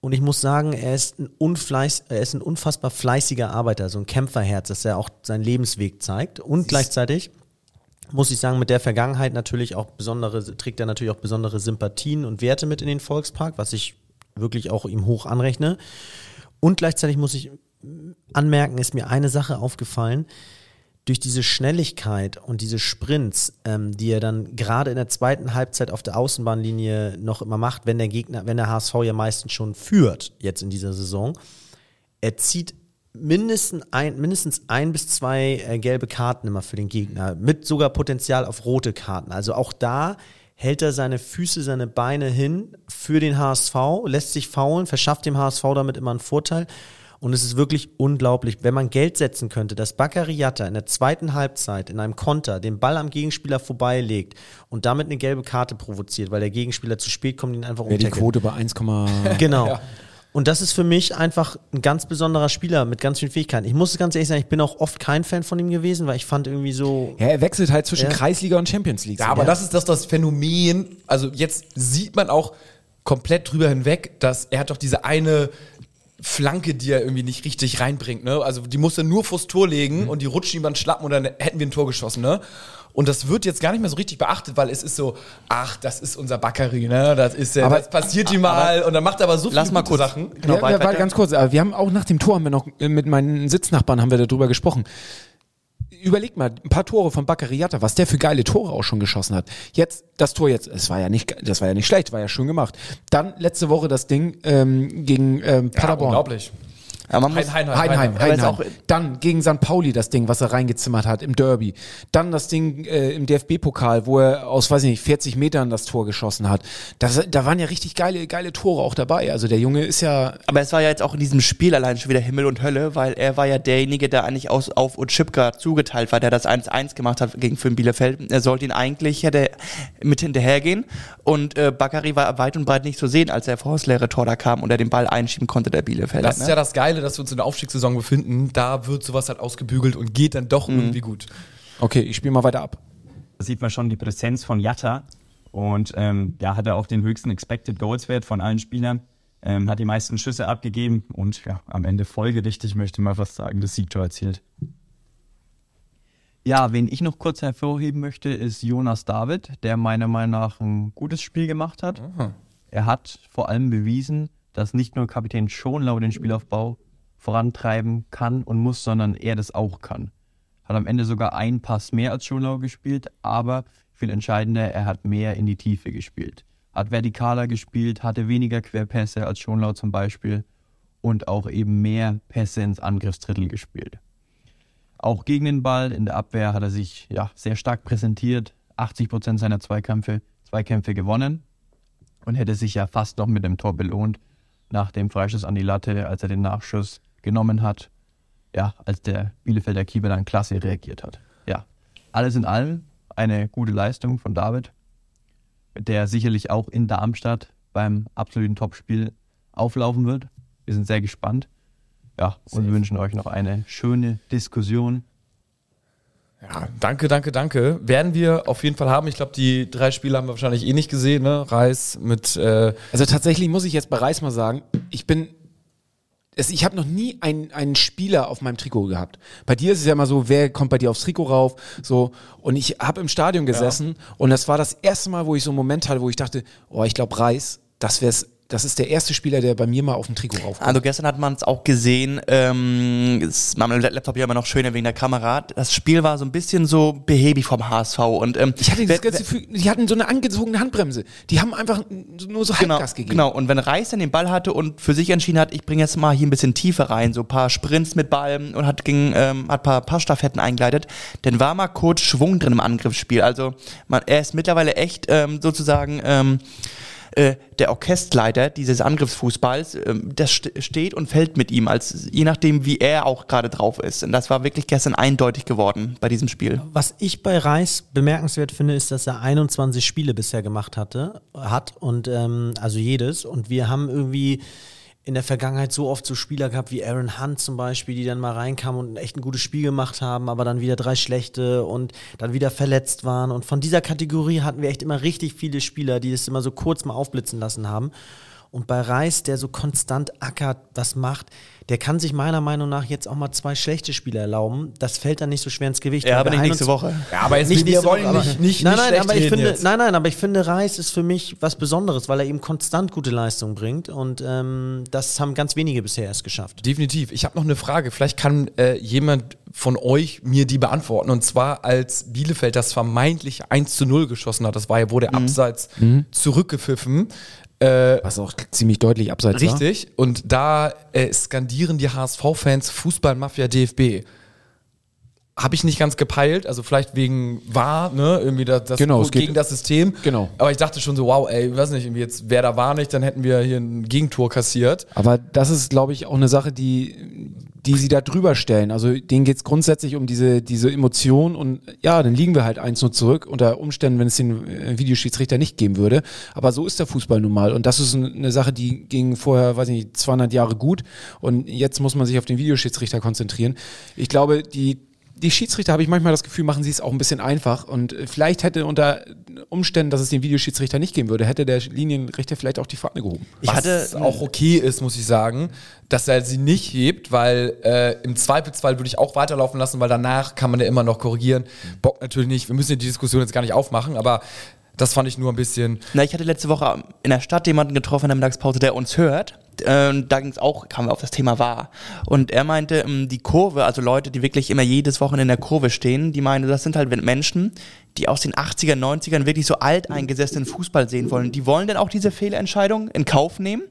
[SPEAKER 2] Und ich muss sagen, er ist ein, unfleiß, er ist ein unfassbar fleißiger Arbeiter, so ein Kämpferherz, dass er auch seinen Lebensweg zeigt. Und gleichzeitig muss ich sagen, mit der Vergangenheit natürlich auch besondere, trägt er natürlich auch besondere Sympathien und Werte mit in den Volkspark, was ich wirklich auch ihm hoch anrechne. Und gleichzeitig muss ich anmerken, ist mir eine Sache aufgefallen. Durch diese Schnelligkeit und diese Sprints, ähm, die er dann gerade in der zweiten Halbzeit auf der Außenbahnlinie noch immer macht, wenn der Gegner, wenn der HSV ja meistens schon führt, jetzt in dieser Saison, er zieht mindestens ein, mindestens ein bis zwei äh, gelbe Karten immer für den Gegner, mit sogar Potenzial auf rote Karten. Also auch da hält er seine Füße, seine Beine hin für den HSV, lässt sich faulen, verschafft dem HSV damit immer einen Vorteil. Und es ist wirklich unglaublich, wenn man Geld setzen könnte, dass Baccariata in der zweiten Halbzeit in einem Konter den Ball am Gegenspieler vorbeilegt und damit eine gelbe Karte provoziert, weil der Gegenspieler zu spät kommt, ihn einfach
[SPEAKER 3] Wäre die
[SPEAKER 2] umtackelt.
[SPEAKER 3] Quote bei 1,
[SPEAKER 2] Genau. Und das ist für mich einfach ein ganz besonderer Spieler mit ganz vielen Fähigkeiten. Ich muss ganz ehrlich sagen, ich bin auch oft kein Fan von ihm gewesen, weil ich fand irgendwie so.
[SPEAKER 3] ja, er wechselt halt zwischen
[SPEAKER 2] Ja.
[SPEAKER 3] Kreisliga und Champions League.
[SPEAKER 1] Ja, aber das ist das, das Phänomen. Also jetzt sieht man auch komplett drüber hinweg, dass er hat doch diese eine Flanke, die er irgendwie nicht richtig reinbringt. Ne? Also die musste nur vors Tor legen und die rutschen ihm dann schlappen und dann hätten wir ein Tor geschossen. Ne? Und das wird jetzt gar nicht mehr so richtig beachtet, weil es ist so, ach, das ist unser Bakary, ne? Das ist ja,
[SPEAKER 3] Aber-
[SPEAKER 1] das passiert ihm mal und dann macht er aber so viele
[SPEAKER 4] Lass mal
[SPEAKER 1] gute
[SPEAKER 4] kurz-
[SPEAKER 1] Sachen.
[SPEAKER 4] Genau,
[SPEAKER 3] ja, warte, ganz kurz, aber wir haben auch nach dem Tor haben wir noch äh, mit meinen Sitznachbarn haben wir darüber gesprochen. Überleg mal, ein paar Tore von Baccariata, was der für geile Tore auch schon geschossen hat. Jetzt, das Tor jetzt, es war ja nicht, das war ja nicht schlecht, war ja schön gemacht. Dann letzte Woche das Ding ähm, gegen ähm,
[SPEAKER 1] Ja,
[SPEAKER 3] Paderborn.
[SPEAKER 1] unglaublich.
[SPEAKER 4] Ja, man muss,
[SPEAKER 3] Heidenheim, Heidenheim.
[SPEAKER 4] auch-
[SPEAKER 3] Dann gegen St. Pauli das Ding, was er reingezimmert hat im Derby. Dann das Ding äh, im DFB-Pokal, wo er aus, weiß ich nicht, 40 Metern das Tor geschossen hat. Das, da waren ja richtig geile, geile Tore auch dabei. Also der Junge ist ja,
[SPEAKER 4] Aber es war ja jetzt auch in diesem Spiel allein schon wieder Himmel und Hölle, weil er war ja derjenige, der eigentlich aus, auf Utschipka zugeteilt war, der das 1-1 gemacht hat gegen Finn Bielefeld. Er sollte ihn eigentlich, hätte mit hinterhergehen und äh, Bakary war weit und breit nicht zu sehen, als er vor das leere Tor da kam und er den Ball einschieben konnte, der Bielefelder.
[SPEAKER 1] Das ist ja das Geile, dass wir uns in der Aufstiegssaison befinden. Da wird sowas halt ausgebügelt und geht dann doch irgendwie gut.
[SPEAKER 3] okay, ich spiele mal weiter ab.
[SPEAKER 6] Da sieht man schon die Präsenz von Jatta. Und ähm, ja, hat er auch den höchsten Expected Goals Wert von allen Spielern. Ähm, hat die meisten Schüsse abgegeben und ja, am Ende folgerichtig möchte ich mal fast sagen, das Siegtor erzielt.
[SPEAKER 7] Ja, wen ich noch kurz hervorheben möchte, ist Jonas David, der meiner Meinung nach ein gutes Spiel gemacht hat. Er hat vor allem bewiesen, dass nicht nur Kapitän Schonlau den Spielaufbau vorantreiben kann und muss, sondern er das auch kann. Hat am Ende sogar einen Pass mehr als Schonlau gespielt, aber viel entscheidender, er hat mehr in die Tiefe gespielt. Hat vertikaler gespielt, hatte weniger Querpässe als Schonlau zum Beispiel und auch eben mehr Pässe ins Angriffsdrittel gespielt. Auch gegen den Ball in der Abwehr hat er sich ja, sehr stark präsentiert, 80 Prozent seiner Zweikämpfe, Zweikämpfe gewonnen und hätte sich ja fast noch mit dem Tor belohnt nach dem Freischuss an die Latte, als er den Nachschuss genommen hat. Ja, als der Bielefelder Keeper dann klasse reagiert hat. Ja, alles in allem eine gute Leistung von David, mit der er sicherlich auch in Darmstadt beim absoluten Topspiel auflaufen wird. Wir sind sehr gespannt. Ja, und wir wünschen euch noch eine schöne Diskussion.
[SPEAKER 1] Ja, danke, danke, danke. Werden wir auf jeden Fall haben. Ich glaube, die drei Spiele haben wir wahrscheinlich eh nicht gesehen, ne? Reis mit äh,
[SPEAKER 3] Also tatsächlich muss ich jetzt bei Reis mal sagen, ich bin. Es, ich habe noch nie einen, einen Spieler auf meinem Trikot gehabt. Bei dir ist es ja immer so, wer kommt bei dir aufs Trikot rauf? So, und ich habe im Stadion gesessen und das war das erste Mal, wo ich so einen Moment hatte, wo ich dachte, oh, ich glaube, Reis, das wär's, das ist der erste Spieler, der bei mir mal auf dem Trikot raufkommt.
[SPEAKER 4] Also gestern hat man es auch gesehen, ähm, war mein Laptop ja immer noch schöner wegen der Kamera. Das Spiel war so ein bisschen so behäbig vom HSV und ähm,
[SPEAKER 3] ich hatte das ganze Gefühl, die hatten so eine angezogene Handbremse. Die haben einfach nur so
[SPEAKER 4] Genau,
[SPEAKER 3] Halbgas gegeben.
[SPEAKER 4] genau. Und wenn Reis dann den Ball hatte und für sich entschieden hat, ich bringe jetzt mal hier ein bisschen Tiefe rein, so ein paar Sprints mit Ball und hat, ging, ähm, hat ein paar Passstaffetten eingeleitet, dann war mal kurz Schwung drin im Angriffsspiel. Also man, er ist mittlerweile echt ähm, sozusagen ähm, äh, der Orchesterleiter dieses Angriffsfußballs. Ähm, das st steht und fällt mit ihm, als je nachdem, wie er auch gerade drauf ist. Und das war wirklich gestern eindeutig geworden bei diesem Spiel.
[SPEAKER 2] Was ich bei Reis bemerkenswert finde, ist, dass er 21 Spiele bisher gemacht hatte, hat und ähm, also jedes. Und wir haben irgendwie in der Vergangenheit so oft so Spieler gehabt wie Aaron Hunt zum Beispiel, die dann mal reinkamen und echt ein gutes Spiel gemacht haben, aber dann wieder drei schlechte und dann wieder verletzt waren. Und von dieser Kategorie hatten wir echt immer richtig viele Spieler, die das immer so kurz mal aufblitzen lassen haben. Und bei Reis, der so konstant ackert, was macht, der kann sich meiner Meinung nach jetzt auch mal zwei schlechte Spiele erlauben. Das fällt dann nicht so schwer ins Gewicht.
[SPEAKER 4] Ja, aber nicht nächste
[SPEAKER 2] 21
[SPEAKER 4] Woche.
[SPEAKER 1] Ja, aber jetzt
[SPEAKER 2] nicht
[SPEAKER 1] wir
[SPEAKER 2] nächste
[SPEAKER 1] wollen
[SPEAKER 2] Woche,
[SPEAKER 1] nicht, nicht,
[SPEAKER 2] nein, nein,
[SPEAKER 1] schlecht
[SPEAKER 2] aber ich finde,
[SPEAKER 1] jetzt.
[SPEAKER 2] nein, nein, aber ich finde, Reis ist für mich was Besonderes, weil er eben konstant gute Leistung bringt und ähm, das haben ganz wenige bisher erst geschafft.
[SPEAKER 1] Definitiv. Ich habe noch eine Frage. Vielleicht kann äh, jemand von euch mir die beantworten. Und zwar, als Bielefeld das vermeintlich 1 zu 0 geschossen hat, das war ja, wurde Abseits zurückgepfiffen. Äh,
[SPEAKER 3] Was auch ziemlich deutlich abseits war.
[SPEAKER 1] richtig. Und da äh, skandieren die HSV-Fans Fußballmafia DFB. Habe ich nicht ganz gepeilt, also vielleicht wegen war, ne, irgendwie das, das
[SPEAKER 3] Genau,
[SPEAKER 1] gegen das System.
[SPEAKER 3] Genau.
[SPEAKER 1] Aber ich dachte schon so, wow, ey, ich weiß nicht, irgendwie jetzt wäre da war nicht, dann hätten wir hier ein Gegentor kassiert.
[SPEAKER 3] Aber das ist, glaube ich, auch eine Sache, die, die sie da drüber stellen. Also denen geht es grundsätzlich um diese, diese Emotion und ja, dann liegen wir halt 1-0 zurück, unter Umständen, wenn es den äh, Videoschiedsrichter nicht geben würde. Aber so ist der Fußball nun mal. Und das ist ein- eine Sache, die ging vorher, weiß ich nicht, 200 Jahre gut und jetzt muss man sich auf den Videoschiedsrichter konzentrieren. Ich glaube, die die Schiedsrichter, habe ich manchmal das Gefühl, machen sie es auch ein bisschen einfach. Und äh, vielleicht hätte unter Umständen, dass es den Videoschiedsrichter nicht geben würde, hätte der Linienrichter vielleicht auch die Fahne gehoben.
[SPEAKER 4] Ich
[SPEAKER 1] Was
[SPEAKER 4] hatte
[SPEAKER 1] auch okay ist, muss ich sagen, dass er sie nicht hebt, weil äh, im Zweifelsfall würde ich auch weiterlaufen lassen, weil danach kann man ja immer noch korrigieren. Bock natürlich nicht. Wir müssen ja die Diskussion jetzt gar nicht aufmachen, aber das fand ich nur ein bisschen.
[SPEAKER 4] Na, ich hatte letzte Woche in der Stadt jemanden getroffen in der Mittagspause, der uns hört. Ähm, da ging es auch, kamen wir auf das Thema wahr. Und er meinte, ähm, die Kurve, also Leute, die wirklich immer jedes Wochenende in der Kurve stehen, die meinen, das sind halt Menschen, die aus den 80er, 90ern wirklich so alteingesessenen Fußball sehen wollen. Die wollen dann auch diese Fehlentscheidung in Kauf nehmen,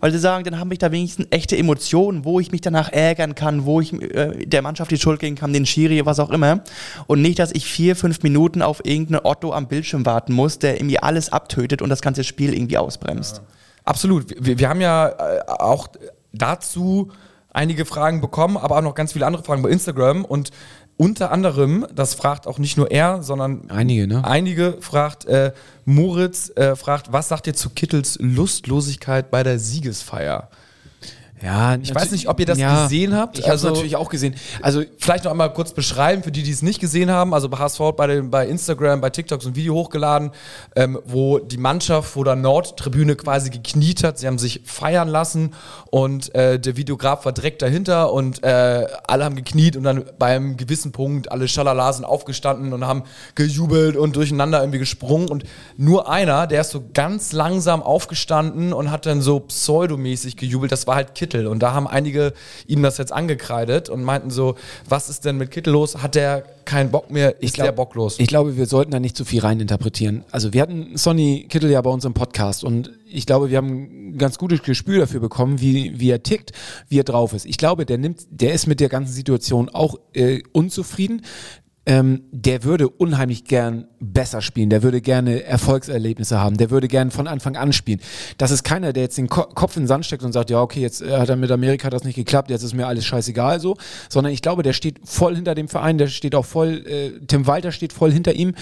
[SPEAKER 4] weil sie sagen, dann habe ich da wenigstens echte Emotionen, wo ich mich danach ärgern kann, wo ich äh, der Mannschaft die Schuld geben kann, den Schiri, was auch immer. Und nicht, dass ich vier, fünf Minuten auf irgendeinen Otto am Bildschirm warten muss, der irgendwie alles abtötet und das ganze Spiel irgendwie ausbremst.
[SPEAKER 1] Absolut. Wir, wir haben ja äh, auch dazu einige Fragen bekommen, aber auch noch ganz viele andere Fragen bei Instagram und unter anderem, das fragt auch nicht nur er, sondern
[SPEAKER 3] Einige, ne?
[SPEAKER 1] Einige fragt, äh, Moritz äh, fragt, was sagt ihr zu Kittels Lustlosigkeit bei der Siegesfeier?
[SPEAKER 3] Ja,
[SPEAKER 1] Ich weiß nicht, ob ihr das gesehen habt.
[SPEAKER 3] Ich habe es
[SPEAKER 1] Also-
[SPEAKER 3] natürlich auch gesehen. Also
[SPEAKER 1] Vielleicht noch einmal kurz beschreiben für die, die es nicht gesehen haben. Also bei HSV hat bei, den, bei Instagram, bei TikTok so ein Video hochgeladen, ähm, wo die Mannschaft vor der Nordtribüne quasi gekniet hat. Sie haben sich feiern lassen und äh, der Videograf war direkt dahinter und äh, alle haben gekniet und dann beim gewissen Punkt alle Schalala sind aufgestanden und haben gejubelt und durcheinander irgendwie gesprungen und nur einer, der ist so ganz langsam aufgestanden und hat dann so pseudomäßig gejubelt. Das war halt Kittel. Und da haben einige ihm das jetzt angekreidet und meinten so, was ist denn mit Kittel los? Hat der keinen Bock mehr? Ist
[SPEAKER 3] glaub-
[SPEAKER 1] der bocklos?
[SPEAKER 3] Ich glaube, wir sollten da nicht zu viel reininterpretieren. Also wir hatten Sonny Kittel ja bei uns im Podcast und ich glaube, wir haben ein ganz gutes Gespür dafür bekommen, wie, wie er tickt, wie er drauf ist. Ich glaube, der nimmt, der ist mit der ganzen Situation auch äh, unzufrieden. Ähm, der würde unheimlich gern besser spielen, der würde gerne Erfolgserlebnisse haben, der würde gern von Anfang an spielen. Das ist keiner, der jetzt den Ko Kopf in den Sand steckt und sagt, ja, okay, jetzt äh, hat er mit Amerika das nicht geklappt, jetzt ist mir alles scheißegal so, sondern ich glaube, der steht voll hinter dem Verein, der steht auch voll, äh, Tim Walter steht voll hinter ihm.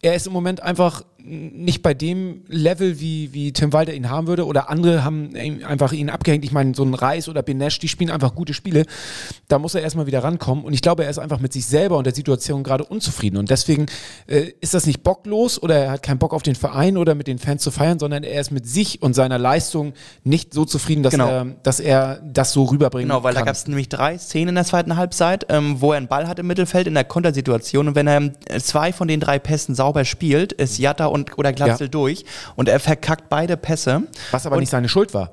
[SPEAKER 3] Er ist im Moment einfach nicht bei dem Level, wie, wie Tim Walter ihn haben würde, oder andere haben ihn einfach ihn abgehängt. Ich meine, so ein Reis oder Benesch, die spielen einfach gute Spiele. Da muss er erstmal wieder rankommen. Und ich glaube, er ist einfach mit sich selber und der Situation gerade unzufrieden. Und deswegen äh, ist das nicht bocklos oder er hat keinen Bock auf den Verein oder mit den Fans zu feiern, sondern er ist mit sich und seiner Leistung nicht so zufrieden, dass,
[SPEAKER 4] Genau.
[SPEAKER 3] er, dass er das so rüberbringen
[SPEAKER 4] Genau, weil
[SPEAKER 3] kann.
[SPEAKER 4] da gab es nämlich drei Szenen in der zweiten Halbzeit, ähm, wo er einen Ball hat im Mittelfeld in der Kontersituation und wenn er ähm, zwei von den drei Pässen sauber spielt, ist Jatta und oder Glatzel
[SPEAKER 3] Ja.
[SPEAKER 4] durch und er verkackt beide Pässe.
[SPEAKER 3] Was aber
[SPEAKER 4] und
[SPEAKER 3] nicht seine Schuld war.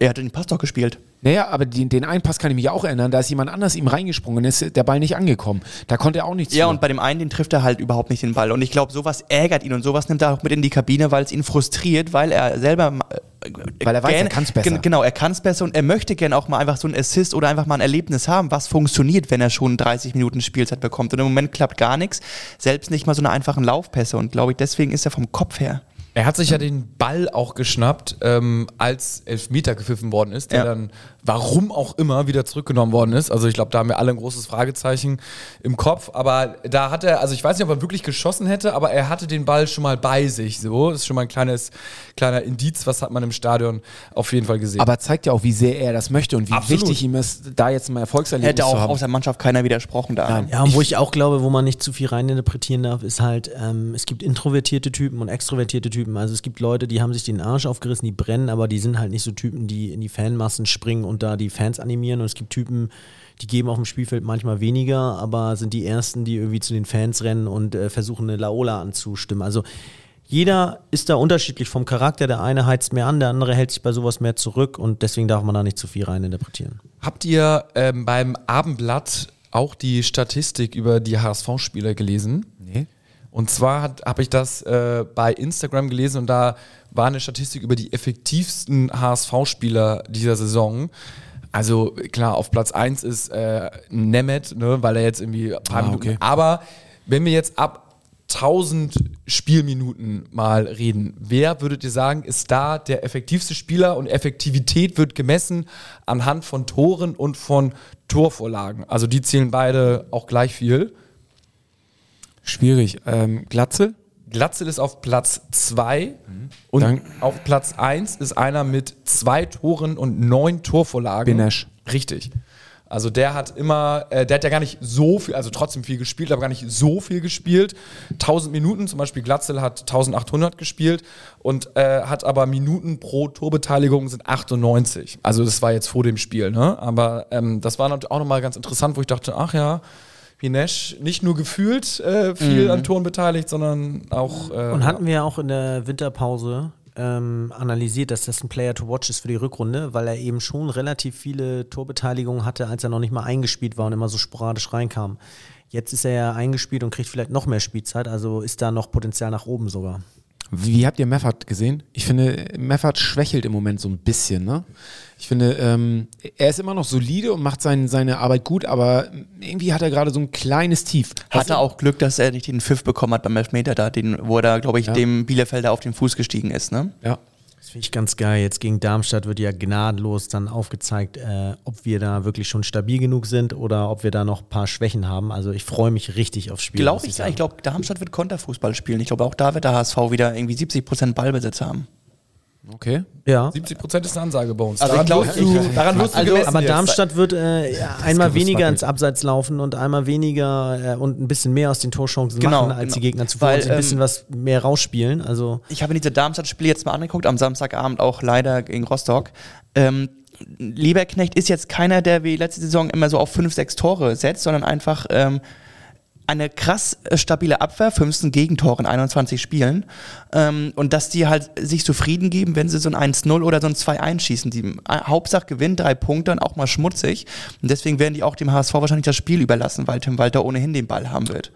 [SPEAKER 4] Er hat den Pass doch gespielt.
[SPEAKER 3] Naja, aber den, den einen Pass kann ich mich auch erinnern, da ist jemand anders ihm reingesprungen und ist der Ball nicht angekommen. Da konnte er auch nichts
[SPEAKER 4] Ja,
[SPEAKER 3] für.
[SPEAKER 4] und bei dem einen, den trifft er halt überhaupt nicht den Ball. Und ich glaube, sowas ärgert ihn und sowas nimmt er auch mit in die Kabine, weil es ihn frustriert, weil er selber. äh,
[SPEAKER 3] Weil er weiß,
[SPEAKER 4] gern-
[SPEAKER 3] er kann's besser.
[SPEAKER 4] gen- Genau, er kann es besser und er möchte gerne auch mal einfach so ein Assist oder einfach mal ein Erlebnis haben, was funktioniert, wenn er schon 30 Minuten Spielzeit bekommt. Und im Moment klappt gar nichts, selbst nicht mal so eine einfachen Laufpässe. Und glaube ich, deswegen ist er vom Kopf her.
[SPEAKER 1] Er hat sich ja den Ball auch geschnappt, ähm, als Elfmeter gepfiffen worden ist, der
[SPEAKER 4] Ja.
[SPEAKER 1] dann, warum auch immer, wieder zurückgenommen worden ist. Also ich glaube, da haben wir alle ein großes Fragezeichen im Kopf. Aber da hat er, also ich weiß nicht, ob er wirklich geschossen hätte, aber er hatte den Ball schon mal bei sich. So, das ist schon mal ein kleines, kleiner Indiz, was hat man im Stadion auf jeden Fall gesehen.
[SPEAKER 3] aber zeigt ja auch, wie sehr er das möchte und wie
[SPEAKER 1] Absolut.
[SPEAKER 3] wichtig ihm ist, da jetzt ein Erfolgserlebnis
[SPEAKER 4] Hätte
[SPEAKER 3] zu
[SPEAKER 4] auch
[SPEAKER 3] haben.
[SPEAKER 4] aus der Mannschaft keiner widersprochen da.
[SPEAKER 3] Nein.
[SPEAKER 2] Ja, und wo ich auch glaube, wo man nicht zu viel reininterpretieren darf, ist halt, ähm, es gibt introvertierte Typen und extrovertierte Typen. Also es gibt Leute, die haben sich den Arsch aufgerissen, die brennen, aber die sind halt nicht so Typen, die in die Fanmassen springen und da die Fans animieren. Und es gibt Typen, die geben auf dem Spielfeld manchmal weniger, aber sind die Ersten, die irgendwie zu den Fans rennen und äh, versuchen, eine Laola anzustimmen. Also jeder ist da unterschiedlich vom Charakter. Der eine heizt mehr an, der andere hält sich bei sowas mehr zurück und deswegen darf man da nicht zu viel reininterpretieren.
[SPEAKER 1] Habt ihr ähm, beim Abendblatt auch die Statistik über die HSV-Spieler gelesen? Und zwar habe ich das äh, bei Instagram gelesen und da war eine Statistik über die effektivsten HSV-Spieler dieser Saison. Also klar, auf Platz 1 ist äh, Nemeth, ne, weil er jetzt irgendwie ein paar
[SPEAKER 3] Ah,
[SPEAKER 1] Minuten.
[SPEAKER 3] okay.
[SPEAKER 1] Aber wenn wir jetzt ab 1000 Spielminuten mal reden, wer würdet ihr sagen, ist da der effektivste Spieler und Effektivität wird gemessen anhand von Toren und von Torvorlagen? Also die zählen beide auch gleich viel.
[SPEAKER 3] Schwierig. Ähm, Glatze?
[SPEAKER 1] Glatzel ist auf Platz 2 und
[SPEAKER 3] Dann-
[SPEAKER 1] auf Platz 1 ist einer mit zwei Toren und neun Torvorlagen.
[SPEAKER 3] Benesch.
[SPEAKER 1] Richtig. Also der hat immer, äh, der hat ja gar nicht so viel, also trotzdem viel gespielt, aber gar nicht so viel gespielt. 1000 Minuten, zum Beispiel Glatzel hat 1800 gespielt und äh, hat aber Minuten pro Torbeteiligung sind 98. Also das war jetzt vor dem Spiel, ne? Aber ähm, das war natürlich auch nochmal ganz interessant, wo ich dachte, ach ja, Pinesch nicht nur gefühlt äh, viel an Toren beteiligt, sondern auch. Äh,
[SPEAKER 2] Und hatten wir ja auch in der Winterpause ähm, analysiert, dass das ein Player to watch ist für die Rückrunde, weil er eben schon relativ viele Torbeteiligungen hatte, als er noch nicht mal eingespielt war und immer so sporadisch reinkam. Jetzt ist er ja eingespielt und kriegt vielleicht noch mehr Spielzeit, also ist da noch Potenzial nach oben sogar.
[SPEAKER 3] Wie habt ihr Meffert gesehen? Ich finde, Meffert schwächelt im Moment so ein bisschen. Ne? Ich finde, ähm, er ist immer noch solide und macht sein, seine Arbeit gut, aber irgendwie hat er gerade so ein kleines Tief.
[SPEAKER 4] Hat er auch Glück, dass er nicht den Pfiff bekommen hat beim Elfmeter da, den, wo er da, glaube ich, dem Bielefelder auf den Fuß gestiegen ist, ne?
[SPEAKER 3] Ja.
[SPEAKER 2] Das finde ich ganz geil. Jetzt gegen Darmstadt wird ja gnadenlos dann aufgezeigt, äh, ob wir da wirklich schon stabil genug sind oder ob wir da noch ein paar Schwächen haben. Also ich freue mich richtig aufs Spiel.
[SPEAKER 4] Glaube ich,
[SPEAKER 2] sagen.
[SPEAKER 4] ich glaube, Darmstadt wird Konterfußball spielen. Ich glaube, auch da wird der HSV wieder irgendwie 70% Ballbesitz haben.
[SPEAKER 3] Okay.
[SPEAKER 2] Ja.
[SPEAKER 1] 70 Prozent ist eine Ansage bei uns.
[SPEAKER 4] Also
[SPEAKER 1] daran
[SPEAKER 4] ich glaub,
[SPEAKER 1] wirst du, daran wirst du
[SPEAKER 2] Also, aber
[SPEAKER 1] jetzt.
[SPEAKER 2] Darmstadt wird äh, ja, einmal weniger ins Abseits laufen und einmal weniger äh, und ein bisschen mehr aus den Torchancen
[SPEAKER 4] Genau,
[SPEAKER 2] machen als
[SPEAKER 4] genau.
[SPEAKER 2] die Gegner zuvor
[SPEAKER 4] Weil,
[SPEAKER 2] und sich ein bisschen
[SPEAKER 4] ähm,
[SPEAKER 2] was mehr rausspielen. Also
[SPEAKER 4] Ich habe mir diese Darmstadt-Spiele jetzt mal angeguckt, am Samstagabend auch leider gegen Rostock. Ähm, Lieberknecht ist jetzt keiner, der wie letzte Saison immer so auf 5, 6 Tore setzt, sondern einfach ähm, eine krass äh, stabile Abwehr, 15 Gegentore in 21 Spielen. Ähm, und dass die halt sich zufrieden geben, wenn sie so ein 1-0 oder so ein 2-1 schießen. Die äh, Hauptsache gewinnen, drei Punkte und auch mal schmutzig. Und deswegen werden die auch dem HSV wahrscheinlich das Spiel überlassen, weil Tim Walter ohnehin den Ball haben wird.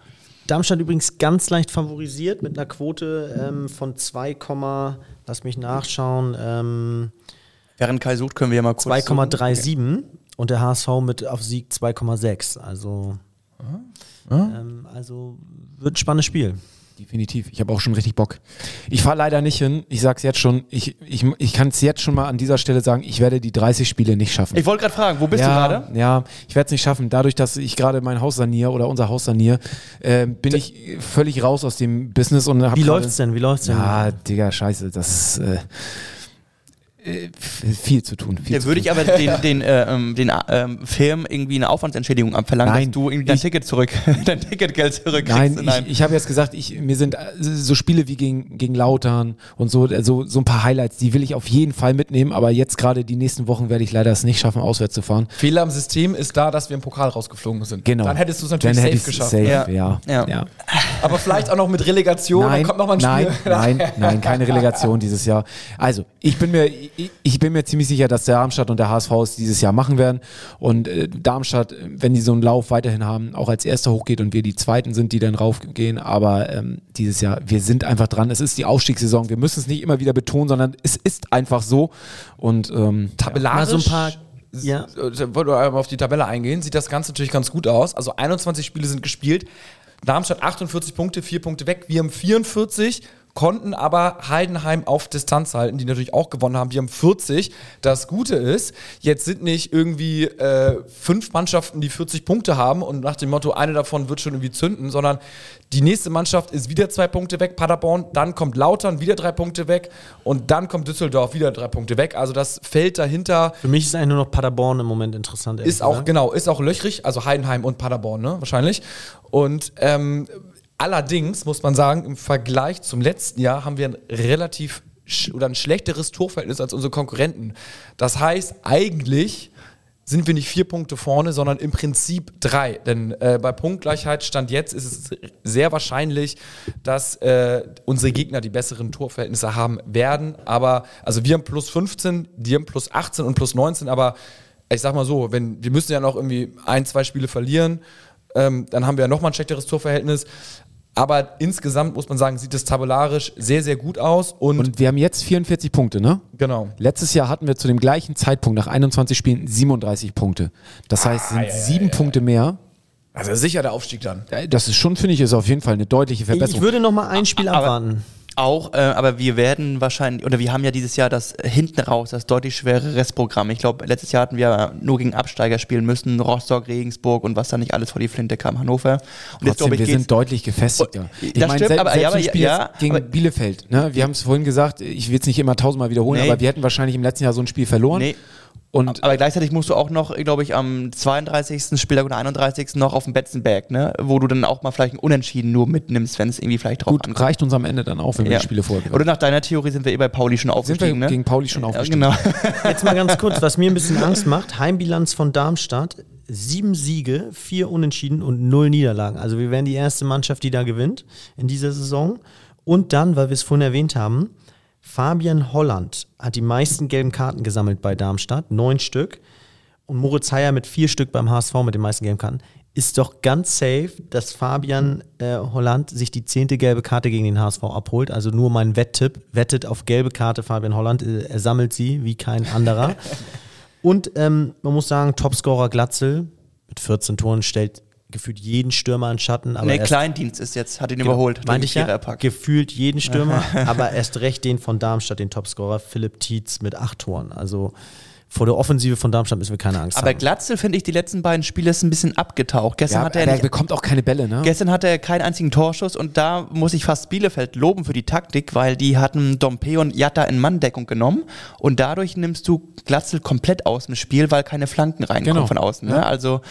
[SPEAKER 2] Darmstadt übrigens ganz leicht favorisiert mit einer Quote ähm, von 2, lass mich nachschauen, ähm,
[SPEAKER 4] Während Kai sucht, können wir ja mal kurz. suchen.
[SPEAKER 2] 2,37 und der HSV mit auf Sieg 2,6. Also, ähm, also wird ein spannendes Spiel.
[SPEAKER 3] Definitiv. Ich habe auch schon richtig Bock. Ich fahre leider nicht hin. Ich sag's jetzt schon. Ich, ich, ich kann es jetzt schon mal an dieser Stelle sagen. Ich werde die 30 Spiele nicht schaffen.
[SPEAKER 4] Ich wollte gerade fragen, wo bist du
[SPEAKER 3] ja,
[SPEAKER 4] gerade?
[SPEAKER 3] Ja, ich werde es nicht schaffen. Dadurch, dass ich gerade mein Haus saniere oder unser Haus saniere, äh, bin ich völlig raus aus dem Business und hab
[SPEAKER 2] Wie läuft's denn? Wie läuft's denn?
[SPEAKER 3] Ja, Digga, scheiße. Das ist äh, viel zu tun. Viel
[SPEAKER 4] Da
[SPEAKER 3] zu
[SPEAKER 4] würde
[SPEAKER 3] tun.
[SPEAKER 4] ich aber den, den, äh, ähm, den ähm, Firmen irgendwie eine Aufwandsentschädigung abverlangen,
[SPEAKER 3] Nein,
[SPEAKER 4] dass du irgendwie dein
[SPEAKER 3] ich-
[SPEAKER 4] Ticket zurück, dein Ticketgeld zurückkriegst.
[SPEAKER 3] Nein, ich, ich habe jetzt gesagt, ich, mir sind äh, so Spiele wie gegen, gegen Lautern und so, also so ein paar Highlights, die will ich auf jeden Fall mitnehmen, aber jetzt gerade die nächsten Wochen werde ich leider es nicht schaffen, auswärts zu fahren.
[SPEAKER 1] Fehler im System ist da, dass wir im Pokal rausgeflogen sind.
[SPEAKER 3] Genau.
[SPEAKER 1] Dann hättest du es natürlich
[SPEAKER 3] Dann
[SPEAKER 1] safe geschafft.
[SPEAKER 3] Safe,
[SPEAKER 4] Ja.
[SPEAKER 3] ja.
[SPEAKER 4] Ja.
[SPEAKER 3] ja.
[SPEAKER 1] Aber vielleicht auch noch mit Relegation, dann
[SPEAKER 3] Nein,
[SPEAKER 1] kommt noch mal ein
[SPEAKER 3] nein,
[SPEAKER 1] Spiel.
[SPEAKER 3] nein, nein, keine Relegation dieses Jahr. Also, ich bin mir, ich, ich bin mir ziemlich sicher, dass der Darmstadt und der HSV es dieses Jahr machen werden. Und äh, Darmstadt, wenn die so einen Lauf weiterhin haben, auch als erster hochgeht und wir die Zweiten sind, die dann raufgehen. Aber ähm, dieses Jahr, wir sind einfach dran. Es ist die Aufstiegssaison. Wir müssen es nicht immer wieder betonen, sondern es ist einfach so. Und ähm,
[SPEAKER 1] Tabellarisch,
[SPEAKER 2] Mal so ein paar- ja.
[SPEAKER 1] äh, wollte einmal auf die Tabelle eingehen, sieht das Ganze natürlich ganz gut aus. Also 21 Spiele sind gespielt. Darmstadt 48 Punkte, 4 Punkte weg. Wir haben 44, konnten aber Heidenheim auf Distanz halten, die natürlich auch gewonnen haben. Wir haben 40. Das Gute ist, jetzt sind nicht irgendwie äh, fünf Mannschaften, die 40 Punkte haben und nach dem Motto, eine davon wird schon irgendwie zünden, sondern die nächste Mannschaft ist wieder zwei Punkte weg, Paderborn, dann kommt Lautern, wieder drei Punkte weg und dann kommt Düsseldorf, wieder drei Punkte weg. Also das Feld dahinter
[SPEAKER 2] Für mich ist eigentlich nur noch Paderborn im Moment interessant.
[SPEAKER 1] ist auch,
[SPEAKER 2] gesagt.
[SPEAKER 1] genau, ist auch löchrig, also Heidenheim und Paderborn, ne, wahrscheinlich. Und ähm, allerdings muss man sagen, im Vergleich zum letzten Jahr haben wir ein relativ oder ein schlechteres Torverhältnis als unsere Konkurrenten. Das heißt, eigentlich sind wir nicht vier Punkte vorne, sondern im Prinzip drei. Denn äh, bei Punktgleichheit stand jetzt ist es sehr wahrscheinlich, dass äh, unsere Gegner die besseren Torverhältnisse haben werden. Aber also wir haben plus 15, die haben plus 18 und plus 19, aber ich sag mal so, wenn wir müssen ja noch irgendwie ein, zwei Spiele verlieren, ähm, dann haben wir ja nochmal ein schlechteres Torverhältnis. Aber insgesamt muss man sagen, sieht es tabellarisch sehr, sehr gut aus. Und,
[SPEAKER 3] und wir haben jetzt 44 Punkte, ne?
[SPEAKER 1] genau.
[SPEAKER 3] Letztes Jahr hatten wir zu dem gleichen Zeitpunkt nach 21 Spielen 37 Punkte. Das heißt, es sind sieben Punkte mehr.
[SPEAKER 1] Also sicher der Aufstieg dann.
[SPEAKER 3] Das ist schon, finde ich, ist auf jeden Fall eine deutliche
[SPEAKER 2] Ich
[SPEAKER 3] Verbesserung.
[SPEAKER 2] würde noch mal ein Spiel
[SPEAKER 4] Aber-
[SPEAKER 2] abwarten.
[SPEAKER 4] Auch, äh, aber wir werden wahrscheinlich, oder wir haben ja dieses Jahr das hinten raus, das deutlich schwere Restprogramm. Ich glaube, letztes Jahr hatten wir nur gegen Absteiger spielen müssen, Rostock, Regensburg und was da nicht alles vor die Flinte kam, Hannover. Und
[SPEAKER 3] Trotzdem, wir
[SPEAKER 4] geht's-
[SPEAKER 3] sind deutlich gefestigter.
[SPEAKER 4] Oh, das stimmt,
[SPEAKER 3] sel-
[SPEAKER 4] aber-
[SPEAKER 3] selbst
[SPEAKER 4] ja, aber-
[SPEAKER 3] Spiel
[SPEAKER 4] ja,
[SPEAKER 3] jetzt gegen
[SPEAKER 4] aber-
[SPEAKER 3] Bielefeld. Ne? Wir haben es vorhin gesagt, ich will es nicht immer tausendmal wiederholen,
[SPEAKER 4] Nee.
[SPEAKER 3] aber wir hätten wahrscheinlich im letzten Jahr so ein Spiel verloren.
[SPEAKER 4] Nee.
[SPEAKER 3] Und
[SPEAKER 4] Aber gleichzeitig musst du auch noch, glaube ich, am 32. Spieltag oder 31. noch auf dem Betzenberg, ne? wo du dann auch mal vielleicht ein Unentschieden nur mitnimmst, wenn es irgendwie vielleicht drauf
[SPEAKER 3] gut,
[SPEAKER 4] ankommt.
[SPEAKER 3] reicht uns am Ende dann auch, wenn wir
[SPEAKER 4] Ja.
[SPEAKER 3] die Spiele vorher
[SPEAKER 4] Oder nach deiner Theorie sind wir eh bei Pauli schon
[SPEAKER 3] Sind wir
[SPEAKER 4] aufgestiegen, ne?
[SPEAKER 3] gegen Pauli schon
[SPEAKER 4] ja,
[SPEAKER 3] aufgestiegen?
[SPEAKER 4] genau.
[SPEAKER 2] Jetzt mal ganz kurz, was mir ein bisschen Angst macht. Heimbilanz von Darmstadt. Sieben Siege, vier Unentschieden und null Niederlagen. Also wir wären die erste Mannschaft, die da gewinnt in dieser Saison. Und dann, weil wir es vorhin erwähnt haben, Fabian Holland hat die meisten gelben Karten gesammelt bei Darmstadt, neun Stück. Und Moritz Heyer mit vier Stück beim HSV mit den meisten gelben Karten. Ist doch ganz safe, dass Fabian äh, Holland sich die zehnte gelbe Karte gegen den HSV abholt. Also nur mein Wetttipp. Wettet auf gelbe Karte Fabian Holland. Äh, Er sammelt sie wie kein anderer. Und ähm, man muss sagen, Topscorer Glatzel mit 14 Toren stellt gefühlt jeden Stürmer in Schatten. Aber
[SPEAKER 4] Nee, Kleindienst ist jetzt, hat ihn
[SPEAKER 2] Genau,
[SPEAKER 4] überholt.
[SPEAKER 2] Meinte ich ja, gefühlt jeden Stürmer, aber erst recht den von Darmstadt, den Topscorer, Philipp Tietz mit acht Toren. Also vor der Offensive von Darmstadt müssen wir keine Angst
[SPEAKER 4] Aber
[SPEAKER 2] haben.
[SPEAKER 4] Glatzel, finde ich, die letzten beiden Spiele ist ein bisschen abgetaucht. Gestern
[SPEAKER 3] Ja,
[SPEAKER 4] hat er nicht
[SPEAKER 3] bekommt auch keine Bälle, ne?
[SPEAKER 4] Gestern hatte er keinen einzigen Torschuss und da muss ich fast Bielefeld loben für die Taktik, weil die hatten Dompe und Jatta in Manndeckung genommen und dadurch nimmst du Glatzel komplett aus dem Spiel, weil keine Flanken reinkommen
[SPEAKER 3] Genau.
[SPEAKER 4] von außen. Ne? Also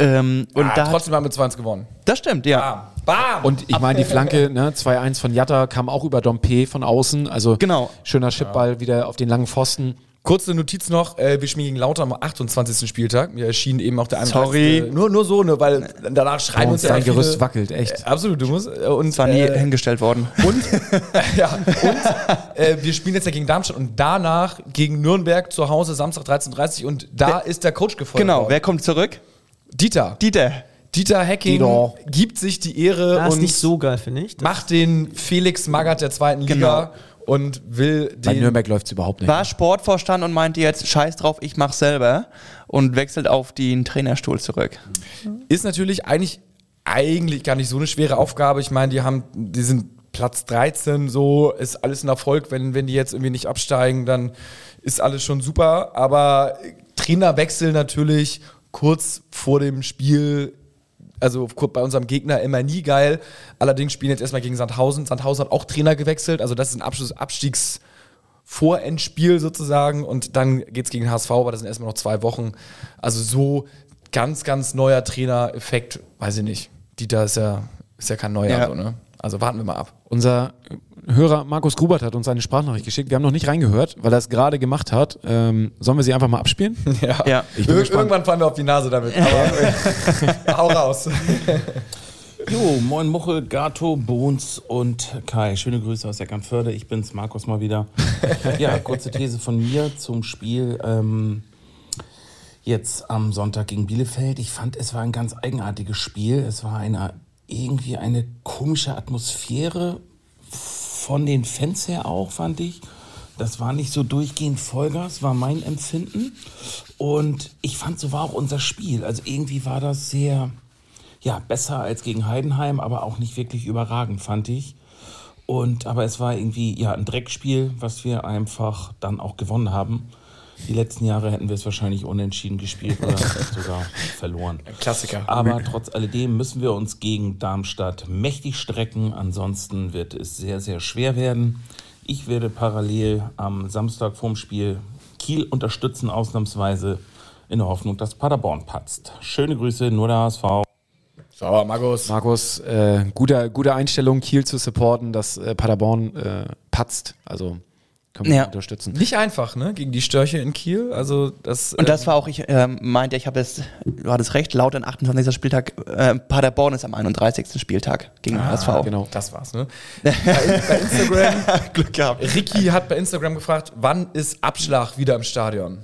[SPEAKER 4] ähm, und
[SPEAKER 1] ah,
[SPEAKER 4] da
[SPEAKER 1] trotzdem haben wir 2-1 gewonnen.
[SPEAKER 4] das stimmt, ja.
[SPEAKER 1] Bam. Bam.
[SPEAKER 3] Und ich meine, die Flanke, ne, 2-1 von Jatta kam auch über Dompe von außen. Also
[SPEAKER 4] Genau.
[SPEAKER 3] schöner Chipball wieder auf den langen Pfosten.
[SPEAKER 1] Kurze Notiz noch, äh, wir spielen gegen Lauter am 28. Spieltag. Mir erschien eben auch der 31.
[SPEAKER 4] Sorry.
[SPEAKER 1] Nur, nur so, ne, weil danach schreiben
[SPEAKER 3] Oh,
[SPEAKER 1] uns ja
[SPEAKER 3] dein
[SPEAKER 1] viele-
[SPEAKER 3] Gerüst wackelt, echt.
[SPEAKER 1] Äh, absolut, du musst. Äh, und,
[SPEAKER 4] Das war nie
[SPEAKER 1] äh,
[SPEAKER 4] hingestellt worden.
[SPEAKER 1] und, ja, und äh, wir spielen jetzt ja gegen Darmstadt und danach gegen Nürnberg zu Hause Samstag 13.30 Uhr und da ist der Coach gefeuert
[SPEAKER 4] Genau,
[SPEAKER 1] worden.
[SPEAKER 4] wer kommt zurück?
[SPEAKER 1] Dieter.
[SPEAKER 4] Dieter.
[SPEAKER 1] Dieter Hacking
[SPEAKER 3] Dieter.
[SPEAKER 1] gibt sich die Ehre
[SPEAKER 2] Das ist
[SPEAKER 1] und
[SPEAKER 2] nicht so geil, finde ich. Das-
[SPEAKER 1] macht den Felix Magath der zweiten Liga
[SPEAKER 4] Genau.
[SPEAKER 1] Und will
[SPEAKER 3] Bei Nürnberg läuft es überhaupt nicht.
[SPEAKER 4] War Sportvorstand und meinte jetzt, scheiß drauf, ich mach's selber und wechselt auf den Trainerstuhl zurück.
[SPEAKER 1] Ist natürlich eigentlich, eigentlich gar nicht so eine schwere Aufgabe. Ich meine, die haben, die sind Platz 13, so ist alles ein Erfolg. Wenn, wenn die jetzt irgendwie nicht absteigen, dann ist alles schon super. Aber Trainerwechsel natürlich kurz vor dem Spiel, also bei unserem Gegner immer nie geil. Allerdings spielen jetzt erstmal gegen Sandhausen. Sandhausen hat auch Trainer gewechselt, also das ist ein Abschluss, Abstiegs. Vorendspiel sozusagen und dann geht's gegen den HSV, aber das sind erstmal noch zwei Wochen. Also so ganz, ganz neuer Trainer-Effekt, weiß ich nicht. Dieter ist ja, ist ja kein neuer,
[SPEAKER 4] Ja.
[SPEAKER 1] so, ne? Also warten wir mal ab.
[SPEAKER 3] Unser Hörer Markus Grubert hat uns eine Sprachnachricht geschickt. Wir haben noch nicht reingehört, weil er es gerade gemacht hat. Ähm, sollen wir sie einfach mal abspielen?
[SPEAKER 1] Ja.
[SPEAKER 4] Ja.
[SPEAKER 3] Ich bin
[SPEAKER 1] Ir
[SPEAKER 3] gespannt.
[SPEAKER 1] irgendwann fallen wir auf die Nase damit. Aber hau raus.
[SPEAKER 8] Jo, moin Muchel, Gato, Bones und Kai. Schöne Grüße aus Eckernförde. Ich bin's, Markus mal wieder. Ja, kurze These von mir zum Spiel ähm, jetzt am Sonntag gegen Bielefeld. Ich fand, es war ein ganz eigenartiges Spiel. Es war eine irgendwie eine komische Atmosphäre von den Fans her auch, fand ich. Das war nicht so durchgehend Vollgas, war mein Empfinden. Und ich fand, so war auch unser Spiel. Also irgendwie war das sehr, ja, besser als gegen Heidenheim, aber auch nicht wirklich überragend, fand ich. Und, aber es war irgendwie, ja, ein Dreckspiel, was wir einfach dann auch gewonnen haben. Die letzten Jahre hätten wir es wahrscheinlich unentschieden gespielt oder sogar verloren.
[SPEAKER 1] Klassiker.
[SPEAKER 8] Aber trotz alledem müssen wir uns gegen Darmstadt mächtig strecken. Ansonsten wird es sehr, sehr schwer werden. Ich werde parallel am Samstag vorm Spiel Kiel unterstützen, ausnahmsweise in der Hoffnung, dass Paderborn patzt. Schöne Grüße, nur der HSV.
[SPEAKER 1] So, Markus.
[SPEAKER 3] Markus, äh, guter, gute Einstellung, Kiel zu supporten, dass äh, Paderborn äh, patzt. Also können wir
[SPEAKER 4] Ja.
[SPEAKER 3] unterstützen.
[SPEAKER 1] Nicht einfach, ne? Gegen die Störche in Kiel. Also das.
[SPEAKER 4] Und das war auch, ich ähm, meinte, ich habe das, du hattest recht, laut an 28. Spieltag, äh, Paderborn ist am 31. Spieltag gegen den HSV.
[SPEAKER 3] Genau.
[SPEAKER 1] Das war's, ne? bei, bei Instagram.
[SPEAKER 4] Glück gehabt.
[SPEAKER 1] Ricky hat bei Instagram gefragt, wann ist Abschlag wieder im Stadion?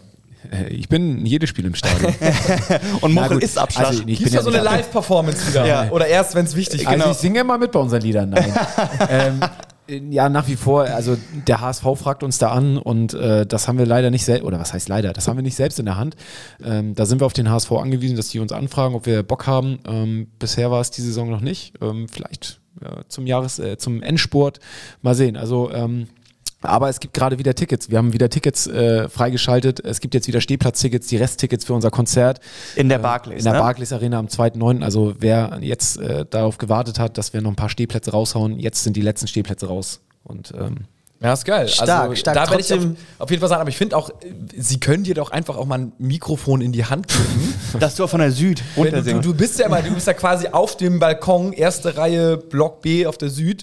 [SPEAKER 3] Äh, ich bin jedes Spiel im Stadion.
[SPEAKER 4] Und
[SPEAKER 3] gut,
[SPEAKER 4] ist Abschlag.
[SPEAKER 3] Also, ich
[SPEAKER 1] Gibt's
[SPEAKER 3] ja
[SPEAKER 1] so eine Live-Performance wieder?
[SPEAKER 4] Ja.
[SPEAKER 1] Oder erst, wenn es wichtig
[SPEAKER 3] Also
[SPEAKER 1] ist?
[SPEAKER 3] ich singe immer mit bei unseren Liedern. Nein. ähm, äh, ja, nach wie vor, also der HSV fragt uns da an und äh, das haben wir leider nicht selbst, oder was heißt leider, das haben wir nicht selbst in der Hand. Ähm, da sind wir auf den HSV angewiesen, dass die uns anfragen, ob wir Bock haben. Ähm, bisher war es die Saison noch nicht. Ähm, vielleicht äh, zum Jahres, äh, zum Endspurt mal sehen. Also ähm, aber es gibt gerade wieder Tickets. Wir haben wieder Tickets äh, freigeschaltet. Es gibt jetzt wieder Stehplatztickets, die Resttickets für unser Konzert.
[SPEAKER 4] In der Barclays,
[SPEAKER 3] In der
[SPEAKER 4] ne?
[SPEAKER 3] Barclays Arena am 2.9. Also wer jetzt äh, darauf gewartet hat, dass wir noch ein paar Stehplätze raushauen, jetzt sind die letzten Stehplätze raus. Und ähm,
[SPEAKER 1] Ja, ist geil.
[SPEAKER 2] Stark,
[SPEAKER 1] also,
[SPEAKER 2] stark.
[SPEAKER 1] Da werde ich auf, auf jeden Fall sagen, aber ich finde auch, äh, sie können dir doch einfach auch mal ein Mikrofon in die Hand geben.
[SPEAKER 4] Dass du von der Süd
[SPEAKER 1] Wenn du, du, bist ja mal, du bist ja quasi auf dem Balkon, erste Reihe, Block B auf der Süd.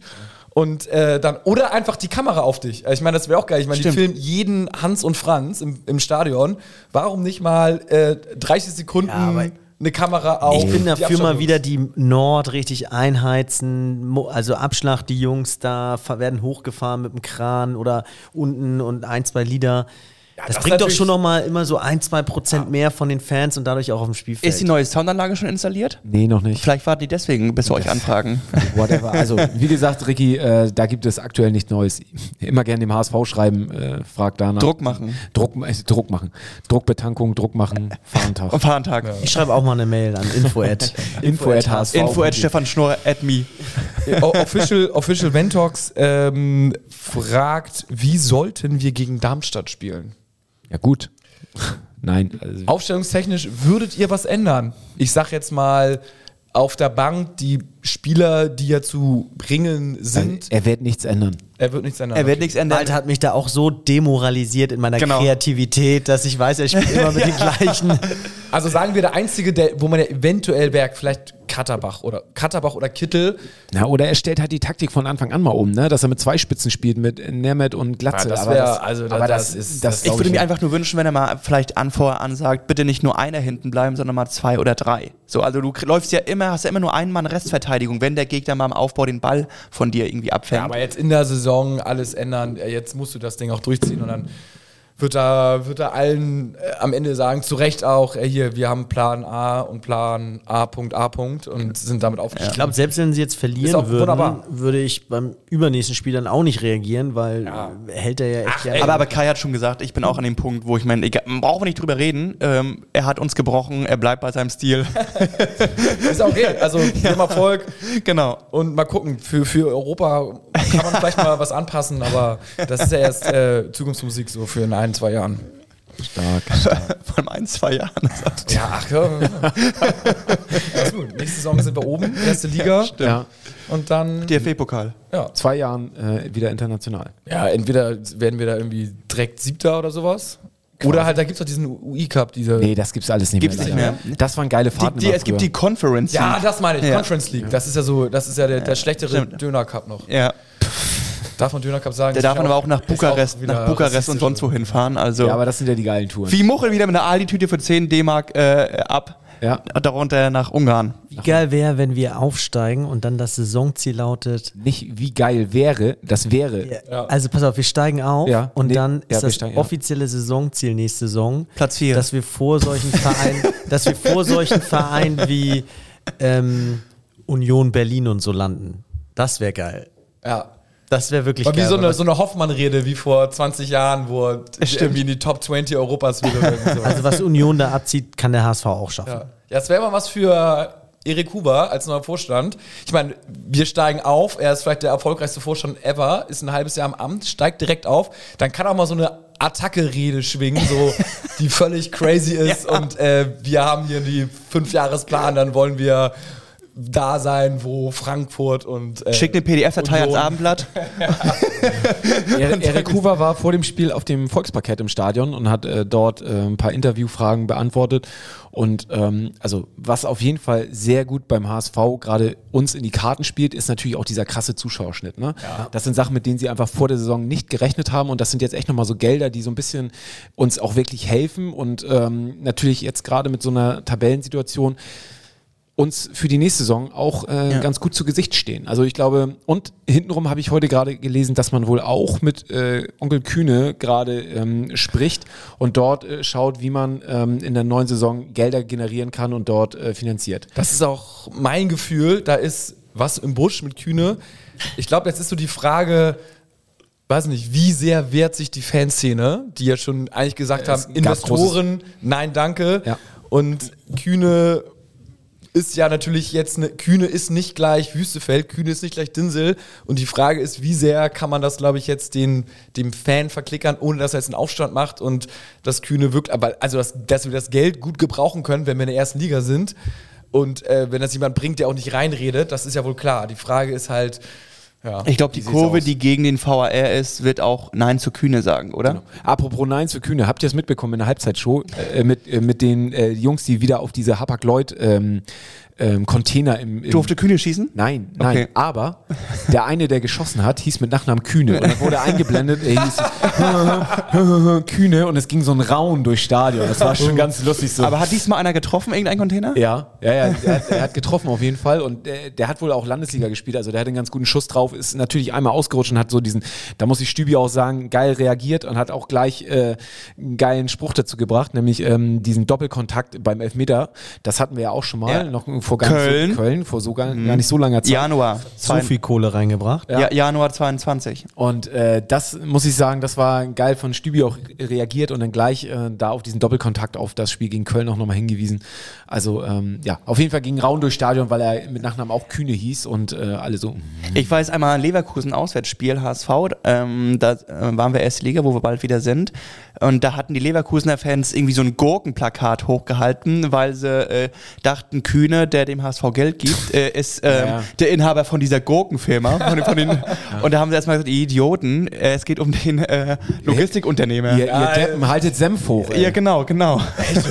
[SPEAKER 1] Und äh, dann, oder einfach die Kamera auf dich. Ich meine, das wäre auch geil. Ich meine, die filmen jeden Hans und Franz im, im Stadion. Warum nicht mal äh, 30 Sekunden
[SPEAKER 2] aber
[SPEAKER 1] eine Kamera auf?
[SPEAKER 2] Ich bin dafür mal wieder die Nord richtig einheizen, also Abschlag, die Jungs da werden hochgefahren mit dem Kran oder unten und ein, zwei Lieder. Das,
[SPEAKER 1] das
[SPEAKER 2] bringt doch schon noch mal immer so ein, zwei Prozent mehr von den Fans und dadurch auch auf dem Spielfeld.
[SPEAKER 4] Ist die neue Soundanlage schon installiert?
[SPEAKER 3] nee, noch nicht.
[SPEAKER 4] Vielleicht warten die deswegen, bis wir euch anfragen.
[SPEAKER 3] Whatever. Also, wie gesagt, Ricky, äh, da gibt es aktuell nichts Neues. Immer gerne dem HSV schreiben, äh, frag danach.
[SPEAKER 4] Druck machen.
[SPEAKER 3] Druck, äh, Druck machen. Druckbetankung, Druck machen, Fahrentag.
[SPEAKER 4] Fahrentag.
[SPEAKER 2] ich schreibe auch mal eine Mail an info at
[SPEAKER 3] Info at HSV.
[SPEAKER 4] Info at Stefan Schnorr at me.
[SPEAKER 1] O- Official, Official Ventox ähm, fragt, wie sollten wir gegen Darmstadt spielen?
[SPEAKER 3] Ja, gut. Nein. Also,
[SPEAKER 1] Aufstellungstechnisch würdet ihr was ändern? Ich sag jetzt mal, auf der Bank die Spieler, die ja zu bringen sind,
[SPEAKER 3] er wird nichts ändern.
[SPEAKER 1] er wird nichts ändern.
[SPEAKER 4] Er wird nichts ändern.
[SPEAKER 2] Alter hat mich da auch so demoralisiert in meiner
[SPEAKER 4] Genau.
[SPEAKER 2] Kreativität, dass ich weiß, er spielt immer mit den gleichen.
[SPEAKER 1] Also sagen wir, der Einzige, der, wo man ja eventuell wäre, vielleicht Katterbach oder Katterbach oder Kittel.
[SPEAKER 3] Na, oder er stellt halt die Taktik von Anfang an mal um, ne? dass er mit zwei Spitzen spielt, mit Nemeth und Glatze.
[SPEAKER 1] Ja, das
[SPEAKER 3] aber
[SPEAKER 1] wär-
[SPEAKER 3] das,
[SPEAKER 1] also da-
[SPEAKER 3] aber
[SPEAKER 1] das
[SPEAKER 3] das,
[SPEAKER 1] ist-
[SPEAKER 3] das
[SPEAKER 1] das-
[SPEAKER 4] Ich würde mir einfach nur wünschen, wenn er mal vielleicht an vorher ansagt, bitte nicht nur einer hinten bleiben, sondern mal zwei oder drei. So, also du läufst ja immer, hast ja immer nur einen Mann Restverteidigung, wenn der Gegner mal im Aufbau den Ball von dir irgendwie abfängt.
[SPEAKER 1] Ja, aber jetzt in der Saison alles ändern. Äh, Jetzt musst du das Ding auch durchziehen und dann wird er, wird er allen äh, am Ende sagen, zu Recht auch, äh, hier, wir haben Plan A und Plan A.A. Punkt und sind damit aufgestiegen.
[SPEAKER 2] Ich glaube, selbst wenn sie jetzt verlieren würden,
[SPEAKER 1] wunderbar.
[SPEAKER 2] würde ich beim übernächsten Spiel dann auch nicht reagieren, weil hält er ja echt gerne.
[SPEAKER 4] Aber, aber Kai hat schon gesagt, ich bin auch an dem Punkt, wo ich meine, egal, brauchen wir nicht drüber reden. Ähm, er hat uns gebrochen, er bleibt bei seinem Stil.
[SPEAKER 1] Ist auch okay. Also, wir haben Erfolg.
[SPEAKER 4] genau.
[SPEAKER 1] Und mal gucken, für, für Europa kann man vielleicht mal was anpassen, aber das ist ja erst äh, Zukunftsmusik so für in ein, zwei Jahren.
[SPEAKER 3] Stark, stark.
[SPEAKER 4] Von ein, zwei Jahren.
[SPEAKER 1] Ja, ach ja. Nächste Saison sind wir oben, erste Liga.
[SPEAKER 3] Ja.
[SPEAKER 1] Und dann,
[SPEAKER 4] DFB-Pokal.
[SPEAKER 1] ja.
[SPEAKER 3] Zwei Jahren äh, wieder international.
[SPEAKER 1] ja, entweder werden wir da irgendwie direkt Siebter oder sowas. Oder halt, da gibt es doch diesen UI-Cup, diese.
[SPEAKER 3] Nee, das gibt's alles nicht
[SPEAKER 4] Gibt's
[SPEAKER 3] mehr.
[SPEAKER 4] nicht mehr.
[SPEAKER 3] Das waren geile
[SPEAKER 4] Die,
[SPEAKER 3] Fahrten.
[SPEAKER 4] die,
[SPEAKER 3] immer
[SPEAKER 4] es gibt die Conference.
[SPEAKER 1] ja,
[SPEAKER 4] League.
[SPEAKER 1] das meine ich,
[SPEAKER 4] Ja.
[SPEAKER 1] Conference League. Das ist ja so, das ist ja der, der schlechtere. Döner-Cup noch.
[SPEAKER 4] Ja,
[SPEAKER 1] Darf man Döner-Cup sagen?
[SPEAKER 4] der darf
[SPEAKER 1] ja
[SPEAKER 4] man aber
[SPEAKER 1] auch-
[SPEAKER 4] auch nach
[SPEAKER 1] auch
[SPEAKER 4] Bukarest,
[SPEAKER 1] wieder
[SPEAKER 4] nach Bukarest und sonst wo hinfahren. Also
[SPEAKER 3] Ja, aber das sind ja die geilen Touren.
[SPEAKER 4] wie Muchel wieder mit einer Aldi-Tüte für 10 D-Mark äh, ab.
[SPEAKER 3] Ja.
[SPEAKER 4] Darunter nach Ungarn.
[SPEAKER 2] Wie geil wäre, wenn wir aufsteigen und dann das Saisonziel lautet.
[SPEAKER 3] Nicht wie geil wäre, das wäre.
[SPEAKER 1] Ja.
[SPEAKER 2] Also pass auf, wir steigen auf
[SPEAKER 3] Ja,
[SPEAKER 2] und
[SPEAKER 3] nee,
[SPEAKER 2] dann ist das
[SPEAKER 3] steigen, ja.
[SPEAKER 2] offizielle Saisonziel nächste Saison,
[SPEAKER 4] Platz 4.
[SPEAKER 2] dass wir vor solchen Vereinen, dass wir vor solchen Vereinen wie ähm, Union Berlin und so landen. Das wäre geil.
[SPEAKER 1] Ja.
[SPEAKER 2] Das wäre wirklich
[SPEAKER 1] War wie
[SPEAKER 2] geil.
[SPEAKER 1] so
[SPEAKER 2] aber
[SPEAKER 1] eine, so eine Hoffmann-Rede wie vor 20 Jahren, wo er irgendwie in die Top 20 Europas irgendwie sowas.
[SPEAKER 2] also was Union da abzieht, kann der HSV auch schaffen.
[SPEAKER 1] Ja, ja das wäre mal was für Erik Huber als neuer Vorstand. Ich meine, wir steigen auf, er ist vielleicht der erfolgreichste Vorstand ever, ist ein halbes Jahr im Amt, steigt direkt auf, dann kann auch mal so eine Attacke-Rede schwingen, so die völlig crazy ist und äh, wir haben hier die Fünfjahresplan, dann wollen wir da sein, wo Frankfurt und äh,
[SPEAKER 4] Schick eine PDF-Datei ans Abendblatt.
[SPEAKER 3] Erik Erik Hoover war vor dem Spiel auf dem Volksparkett im Stadion und hat äh, dort äh, ein paar Interviewfragen beantwortet. Und ähm, also was auf jeden Fall sehr gut beim HSV gerade uns in die Karten spielt, ist natürlich auch dieser krasse Zuschauerschnitt. Ne? Das sind Sachen, mit denen sie einfach vor der Saison nicht gerechnet haben. Und das sind jetzt echt nochmal so Gelder, die so ein bisschen uns auch wirklich helfen. Und ähm, natürlich jetzt gerade mit so einer Tabellensituation uns für die nächste Saison auch äh,
[SPEAKER 4] Ja.
[SPEAKER 3] ganz gut zu Gesicht stehen. Also ich glaube, und hintenrum habe ich heute gerade gelesen, dass man wohl auch mit äh, Onkel Kühne gerade ähm, spricht und dort äh, schaut, wie man ähm, in der neuen Saison Gelder generieren kann und dort äh, finanziert.
[SPEAKER 1] Das ist auch mein Gefühl, da ist was im Busch mit Kühne. Ich glaube, jetzt ist so die Frage, weiß nicht, wie sehr wehrt sich die Fanszene, die ja schon eigentlich gesagt
[SPEAKER 3] Es
[SPEAKER 1] haben, Investoren, nein, danke.
[SPEAKER 3] Ja.
[SPEAKER 1] Und Kühne ist ja natürlich jetzt eine, Kühne ist nicht gleich Wüstefeld, Kühne ist nicht gleich Dinsel. Und die Frage ist, wie sehr kann man das, glaube ich, jetzt den, dem Fan verklickern, ohne dass er jetzt einen Aufstand macht und das Kühne wirkt, aber also, dass, dass wir das Geld gut gebrauchen können, wenn wir in der ersten Liga sind. Und äh, wenn das jemand bringt, der auch nicht reinredet, das ist ja wohl klar. Die Frage ist halt, ja.
[SPEAKER 4] Ich glaube, die Kurve, die gegen den VAR ist, wird auch Nein zu Kühne sagen, oder?
[SPEAKER 3] Genau. Apropos Nein zu Kühne, habt ihr es mitbekommen in der Halbzeitshow äh, mit, äh, mit den äh, Jungs, die wieder auf diese Hapag-Lloyd ähm, ähm, Container im, im
[SPEAKER 4] Durfte Kühne schießen?
[SPEAKER 3] Nein, nein,
[SPEAKER 4] Okay.
[SPEAKER 3] aber der eine, der geschossen hat, hieß mit Nachnamen Kühne. Und dann wurde eingeblendet, er hieß Kühne und es ging so ein Raun durchs Stadion. Das war schon ganz lustig so.
[SPEAKER 4] Aber hat diesmal einer getroffen, irgendein Container?
[SPEAKER 3] ja, ja, ja, er hat, er hat getroffen auf jeden Fall und der, der hat wohl auch Landesliga gespielt, also der hat einen ganz guten Schuss drauf, ist natürlich einmal ausgerutscht und hat so diesen, da muss ich Stübi auch sagen, geil reagiert und hat auch gleich äh, einen geilen Spruch dazu gebracht, nämlich ähm, diesen Doppelkontakt beim Elfmeter, das hatten wir ja auch schon mal,
[SPEAKER 4] Ja.
[SPEAKER 3] noch vor
[SPEAKER 4] Köln.
[SPEAKER 3] So, Köln, vor so gar, gar nicht so langer Zeit.
[SPEAKER 4] Januar.
[SPEAKER 2] So viel Kohle reingebracht.
[SPEAKER 4] ja. Januar 22.
[SPEAKER 3] Und äh, das muss ich sagen, das war geil von Stübi auch reagiert und dann gleich äh, da auf diesen Doppelkontakt auf das Spiel gegen Köln auch nochmal hingewiesen. Also ähm, ja, auf jeden Fall ging Raun durchs Stadion, weil er mit Nachnamen auch Kühne hieß und äh, alle so.
[SPEAKER 4] Ich weiß einmal ein Leverkusen Auswärtsspiel, HSV, ähm, da äh, waren wir erste Liga, wo wir bald wieder sind. Und da hatten die Leverkusener Fans irgendwie so ein Gurkenplakat hochgehalten, weil sie äh, dachten, Kühne, der dem HSV Geld gibt, äh, ist ähm, der Inhaber von dieser Gurkenfirma. Von, von den, Und da haben sie erstmal gesagt, ihr Idioten, äh, es geht um den äh, Logistikunternehmer.
[SPEAKER 3] Ihr, ihr Deppen, haltet Senf hoch. ey.
[SPEAKER 4] Ja, genau, genau.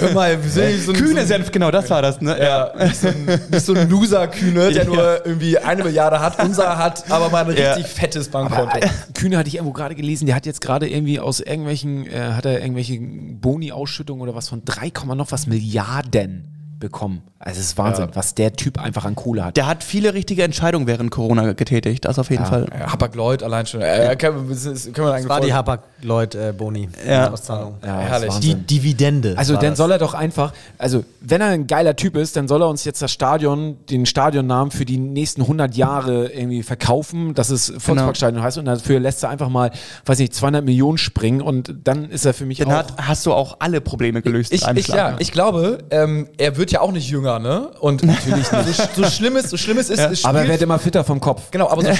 [SPEAKER 1] Hör mal, so ein,
[SPEAKER 4] Kühne
[SPEAKER 1] so
[SPEAKER 4] Senf, genau, das war das. Ne?
[SPEAKER 1] ja, nicht so ein, nicht so ein Loser-Kühne, der nur irgendwie eine Milliarde hat. Unser hat aber mal ein
[SPEAKER 4] Ja.
[SPEAKER 1] richtig fettes Bankkonto.
[SPEAKER 3] äh, Kühne hatte ich irgendwo gerade gelesen, der hat jetzt gerade irgendwie aus irgendwelchen, äh, hat er irgendwelche Boni-Ausschüttungen oder was von 3, Komma noch was Milliarden bekommen. Also es ist Wahnsinn, was der Typ einfach an Kohle hat.
[SPEAKER 4] Der hat viele richtige Entscheidungen während Corona getätigt, das auf jeden Fall.
[SPEAKER 1] Ja, Hapag-Lloyd allein schon. Äh, können, wir- das können wir
[SPEAKER 2] Das war die Hapag-Lloyd-Boni.
[SPEAKER 4] Ja.
[SPEAKER 2] Auszahlung.
[SPEAKER 3] Ja,
[SPEAKER 1] herrlich.
[SPEAKER 2] Die. Dividende.
[SPEAKER 3] Also dann
[SPEAKER 2] das.
[SPEAKER 3] soll er doch einfach, also wenn er ein geiler Typ ist, dann soll er uns jetzt das Stadion, den Stadionnamen für die nächsten 100 Jahre irgendwie verkaufen, dass es Volksparkstadion heißt und dafür lässt er einfach mal, weiß nicht, 200 Millionen springen und dann ist er für mich
[SPEAKER 4] Dann
[SPEAKER 3] auch...
[SPEAKER 4] hat, hast du auch alle Probleme gelöst.
[SPEAKER 1] Ich, ich,
[SPEAKER 4] Schlag,
[SPEAKER 1] ja, ich glaube, ähm, er wird ja auch nicht jünger, ne? Und natürlich nicht. So, so schlimm es, so schlimm es ist, es spielt,
[SPEAKER 3] aber er wird immer fitter vom Kopf.
[SPEAKER 1] Genau, aber so,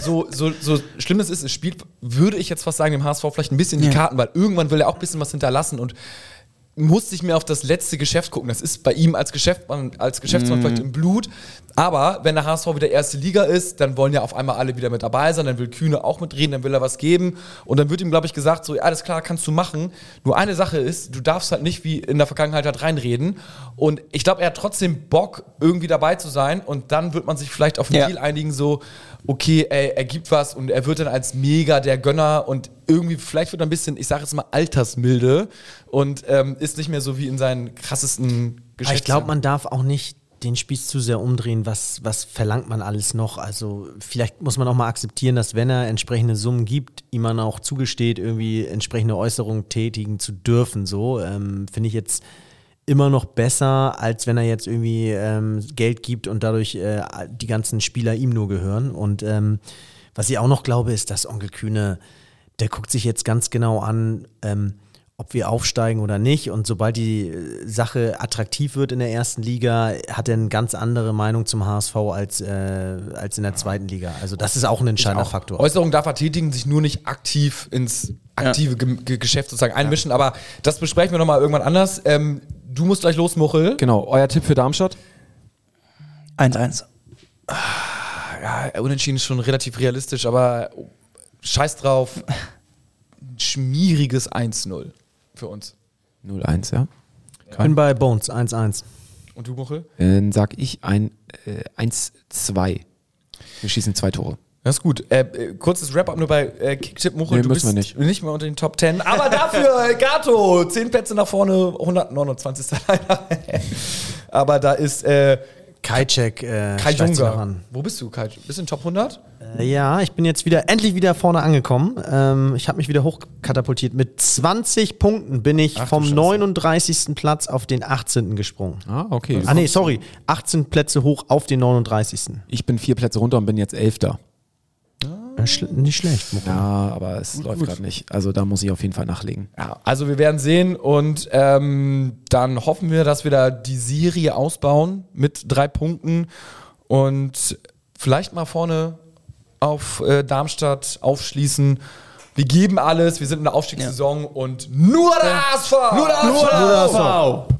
[SPEAKER 1] so, so, so schlimm es ist, es spielt, würde ich jetzt fast sagen, dem HSV vielleicht ein bisschen die Karten, weil irgendwann will er auch ein bisschen was hinterlassen und musste ich mir auf das letzte Geschäft gucken. Das ist bei ihm als Geschäftsmann, als Geschäftsmann vielleicht im Blut. Aber wenn der HSV wieder erste Liga ist, dann wollen ja auf einmal alle wieder mit dabei sein. Dann will Kühne auch mitreden, dann will er was geben. Und dann wird ihm, glaube ich, gesagt, so, ja, alles klar, kannst du machen. Nur eine Sache ist, du darfst halt nicht wie in der Vergangenheit halt reinreden. Und ich glaube, er hat trotzdem Bock, irgendwie dabei zu sein. Und dann wird man sich vielleicht auf einen
[SPEAKER 4] Ja.
[SPEAKER 1] Deal einigen, so, okay, ey, er gibt was und er wird dann als mega der Gönner und irgendwie, vielleicht wird er ein bisschen, ich sage jetzt mal, altersmilde und ähm, ist nicht mehr so wie in seinen krassesten
[SPEAKER 2] Aber
[SPEAKER 1] Geschäften.
[SPEAKER 2] ich glaube, man darf auch nicht den Spieß zu sehr umdrehen. Was, was verlangt man alles noch? Also vielleicht muss man auch mal akzeptieren, dass wenn er entsprechende Summen gibt, ihm man auch zugesteht, irgendwie entsprechende Äußerungen tätigen zu dürfen. So ähm, finde ich jetzt immer noch besser, als wenn er jetzt irgendwie ähm, Geld gibt und dadurch äh, die ganzen Spieler ihm nur gehören. Und ähm, was ich auch noch glaube, ist, dass Onkel Kühne, der guckt sich jetzt ganz genau an, ähm, ob wir aufsteigen oder nicht. Und sobald die äh, Sache attraktiv wird in der ersten Liga, hat er eine ganz andere Meinung zum HSV als, äh, als in der zweiten Liga. Also das ist auch ein entscheidender Faktor.
[SPEAKER 1] Äußerungen darf er tätigen, sich nur nicht aktiv ins aktive Ge Geschäft sozusagen einmischen. Aber das besprechen wir nochmal irgendwann anders. Ähm, du musst gleich los, Muchel.
[SPEAKER 3] Genau, euer Tipp für Darmstadt?
[SPEAKER 4] 1-1.
[SPEAKER 1] Ja, unentschieden ist schon relativ realistisch, aber scheiß drauf. Ein schmieriges 1-0 für uns.
[SPEAKER 3] 0-1, ja.
[SPEAKER 2] Ich bin bei Bones 1-1.
[SPEAKER 1] Und du, Muchel?
[SPEAKER 3] Dann sag ich ein äh, 1-2. Wir schießen zwei Tore.
[SPEAKER 1] Das ist gut. Äh, äh, kurzes Wrap-up nur bei äh, Kicktipp Muchel.
[SPEAKER 3] Nee,
[SPEAKER 1] du
[SPEAKER 3] müssen
[SPEAKER 1] bist
[SPEAKER 3] wir nicht.
[SPEAKER 1] mehr unter den Top 10. Aber dafür äh, Gato. 10 Plätze nach vorne, 129. leider. Aber da ist äh,
[SPEAKER 2] Kajcek äh,
[SPEAKER 1] Kai Junger. Wo bist du, Kai? Bist du in Top 100?
[SPEAKER 2] Äh, Ja, ich bin jetzt wieder endlich wieder vorne angekommen. Ähm, ich habe mich wieder hochkatapultiert. Mit 20 Punkten bin ich
[SPEAKER 1] Ach
[SPEAKER 2] vom
[SPEAKER 1] Scheiße.
[SPEAKER 2] 39. Platz auf den 18. gesprungen.
[SPEAKER 3] Ah, okay.
[SPEAKER 2] Ah nee, sorry, 18 Plätze hoch auf den 39.
[SPEAKER 3] Ich bin vier Plätze runter und bin jetzt Elfter.
[SPEAKER 2] Äh, schl nicht schlecht. Mucke.
[SPEAKER 3] Ja, aber es läuft gerade nicht. Also da muss ich auf jeden Fall nachlegen.
[SPEAKER 1] Ja, also wir werden sehen und ähm, dann hoffen wir, dass wir da die Serie ausbauen mit drei Punkten und vielleicht mal vorne auf äh, Darmstadt aufschließen. Wir geben alles, wir sind in der Aufstiegssaison und nur der HSV! Nur der HSV!
[SPEAKER 2] Nur der HSV.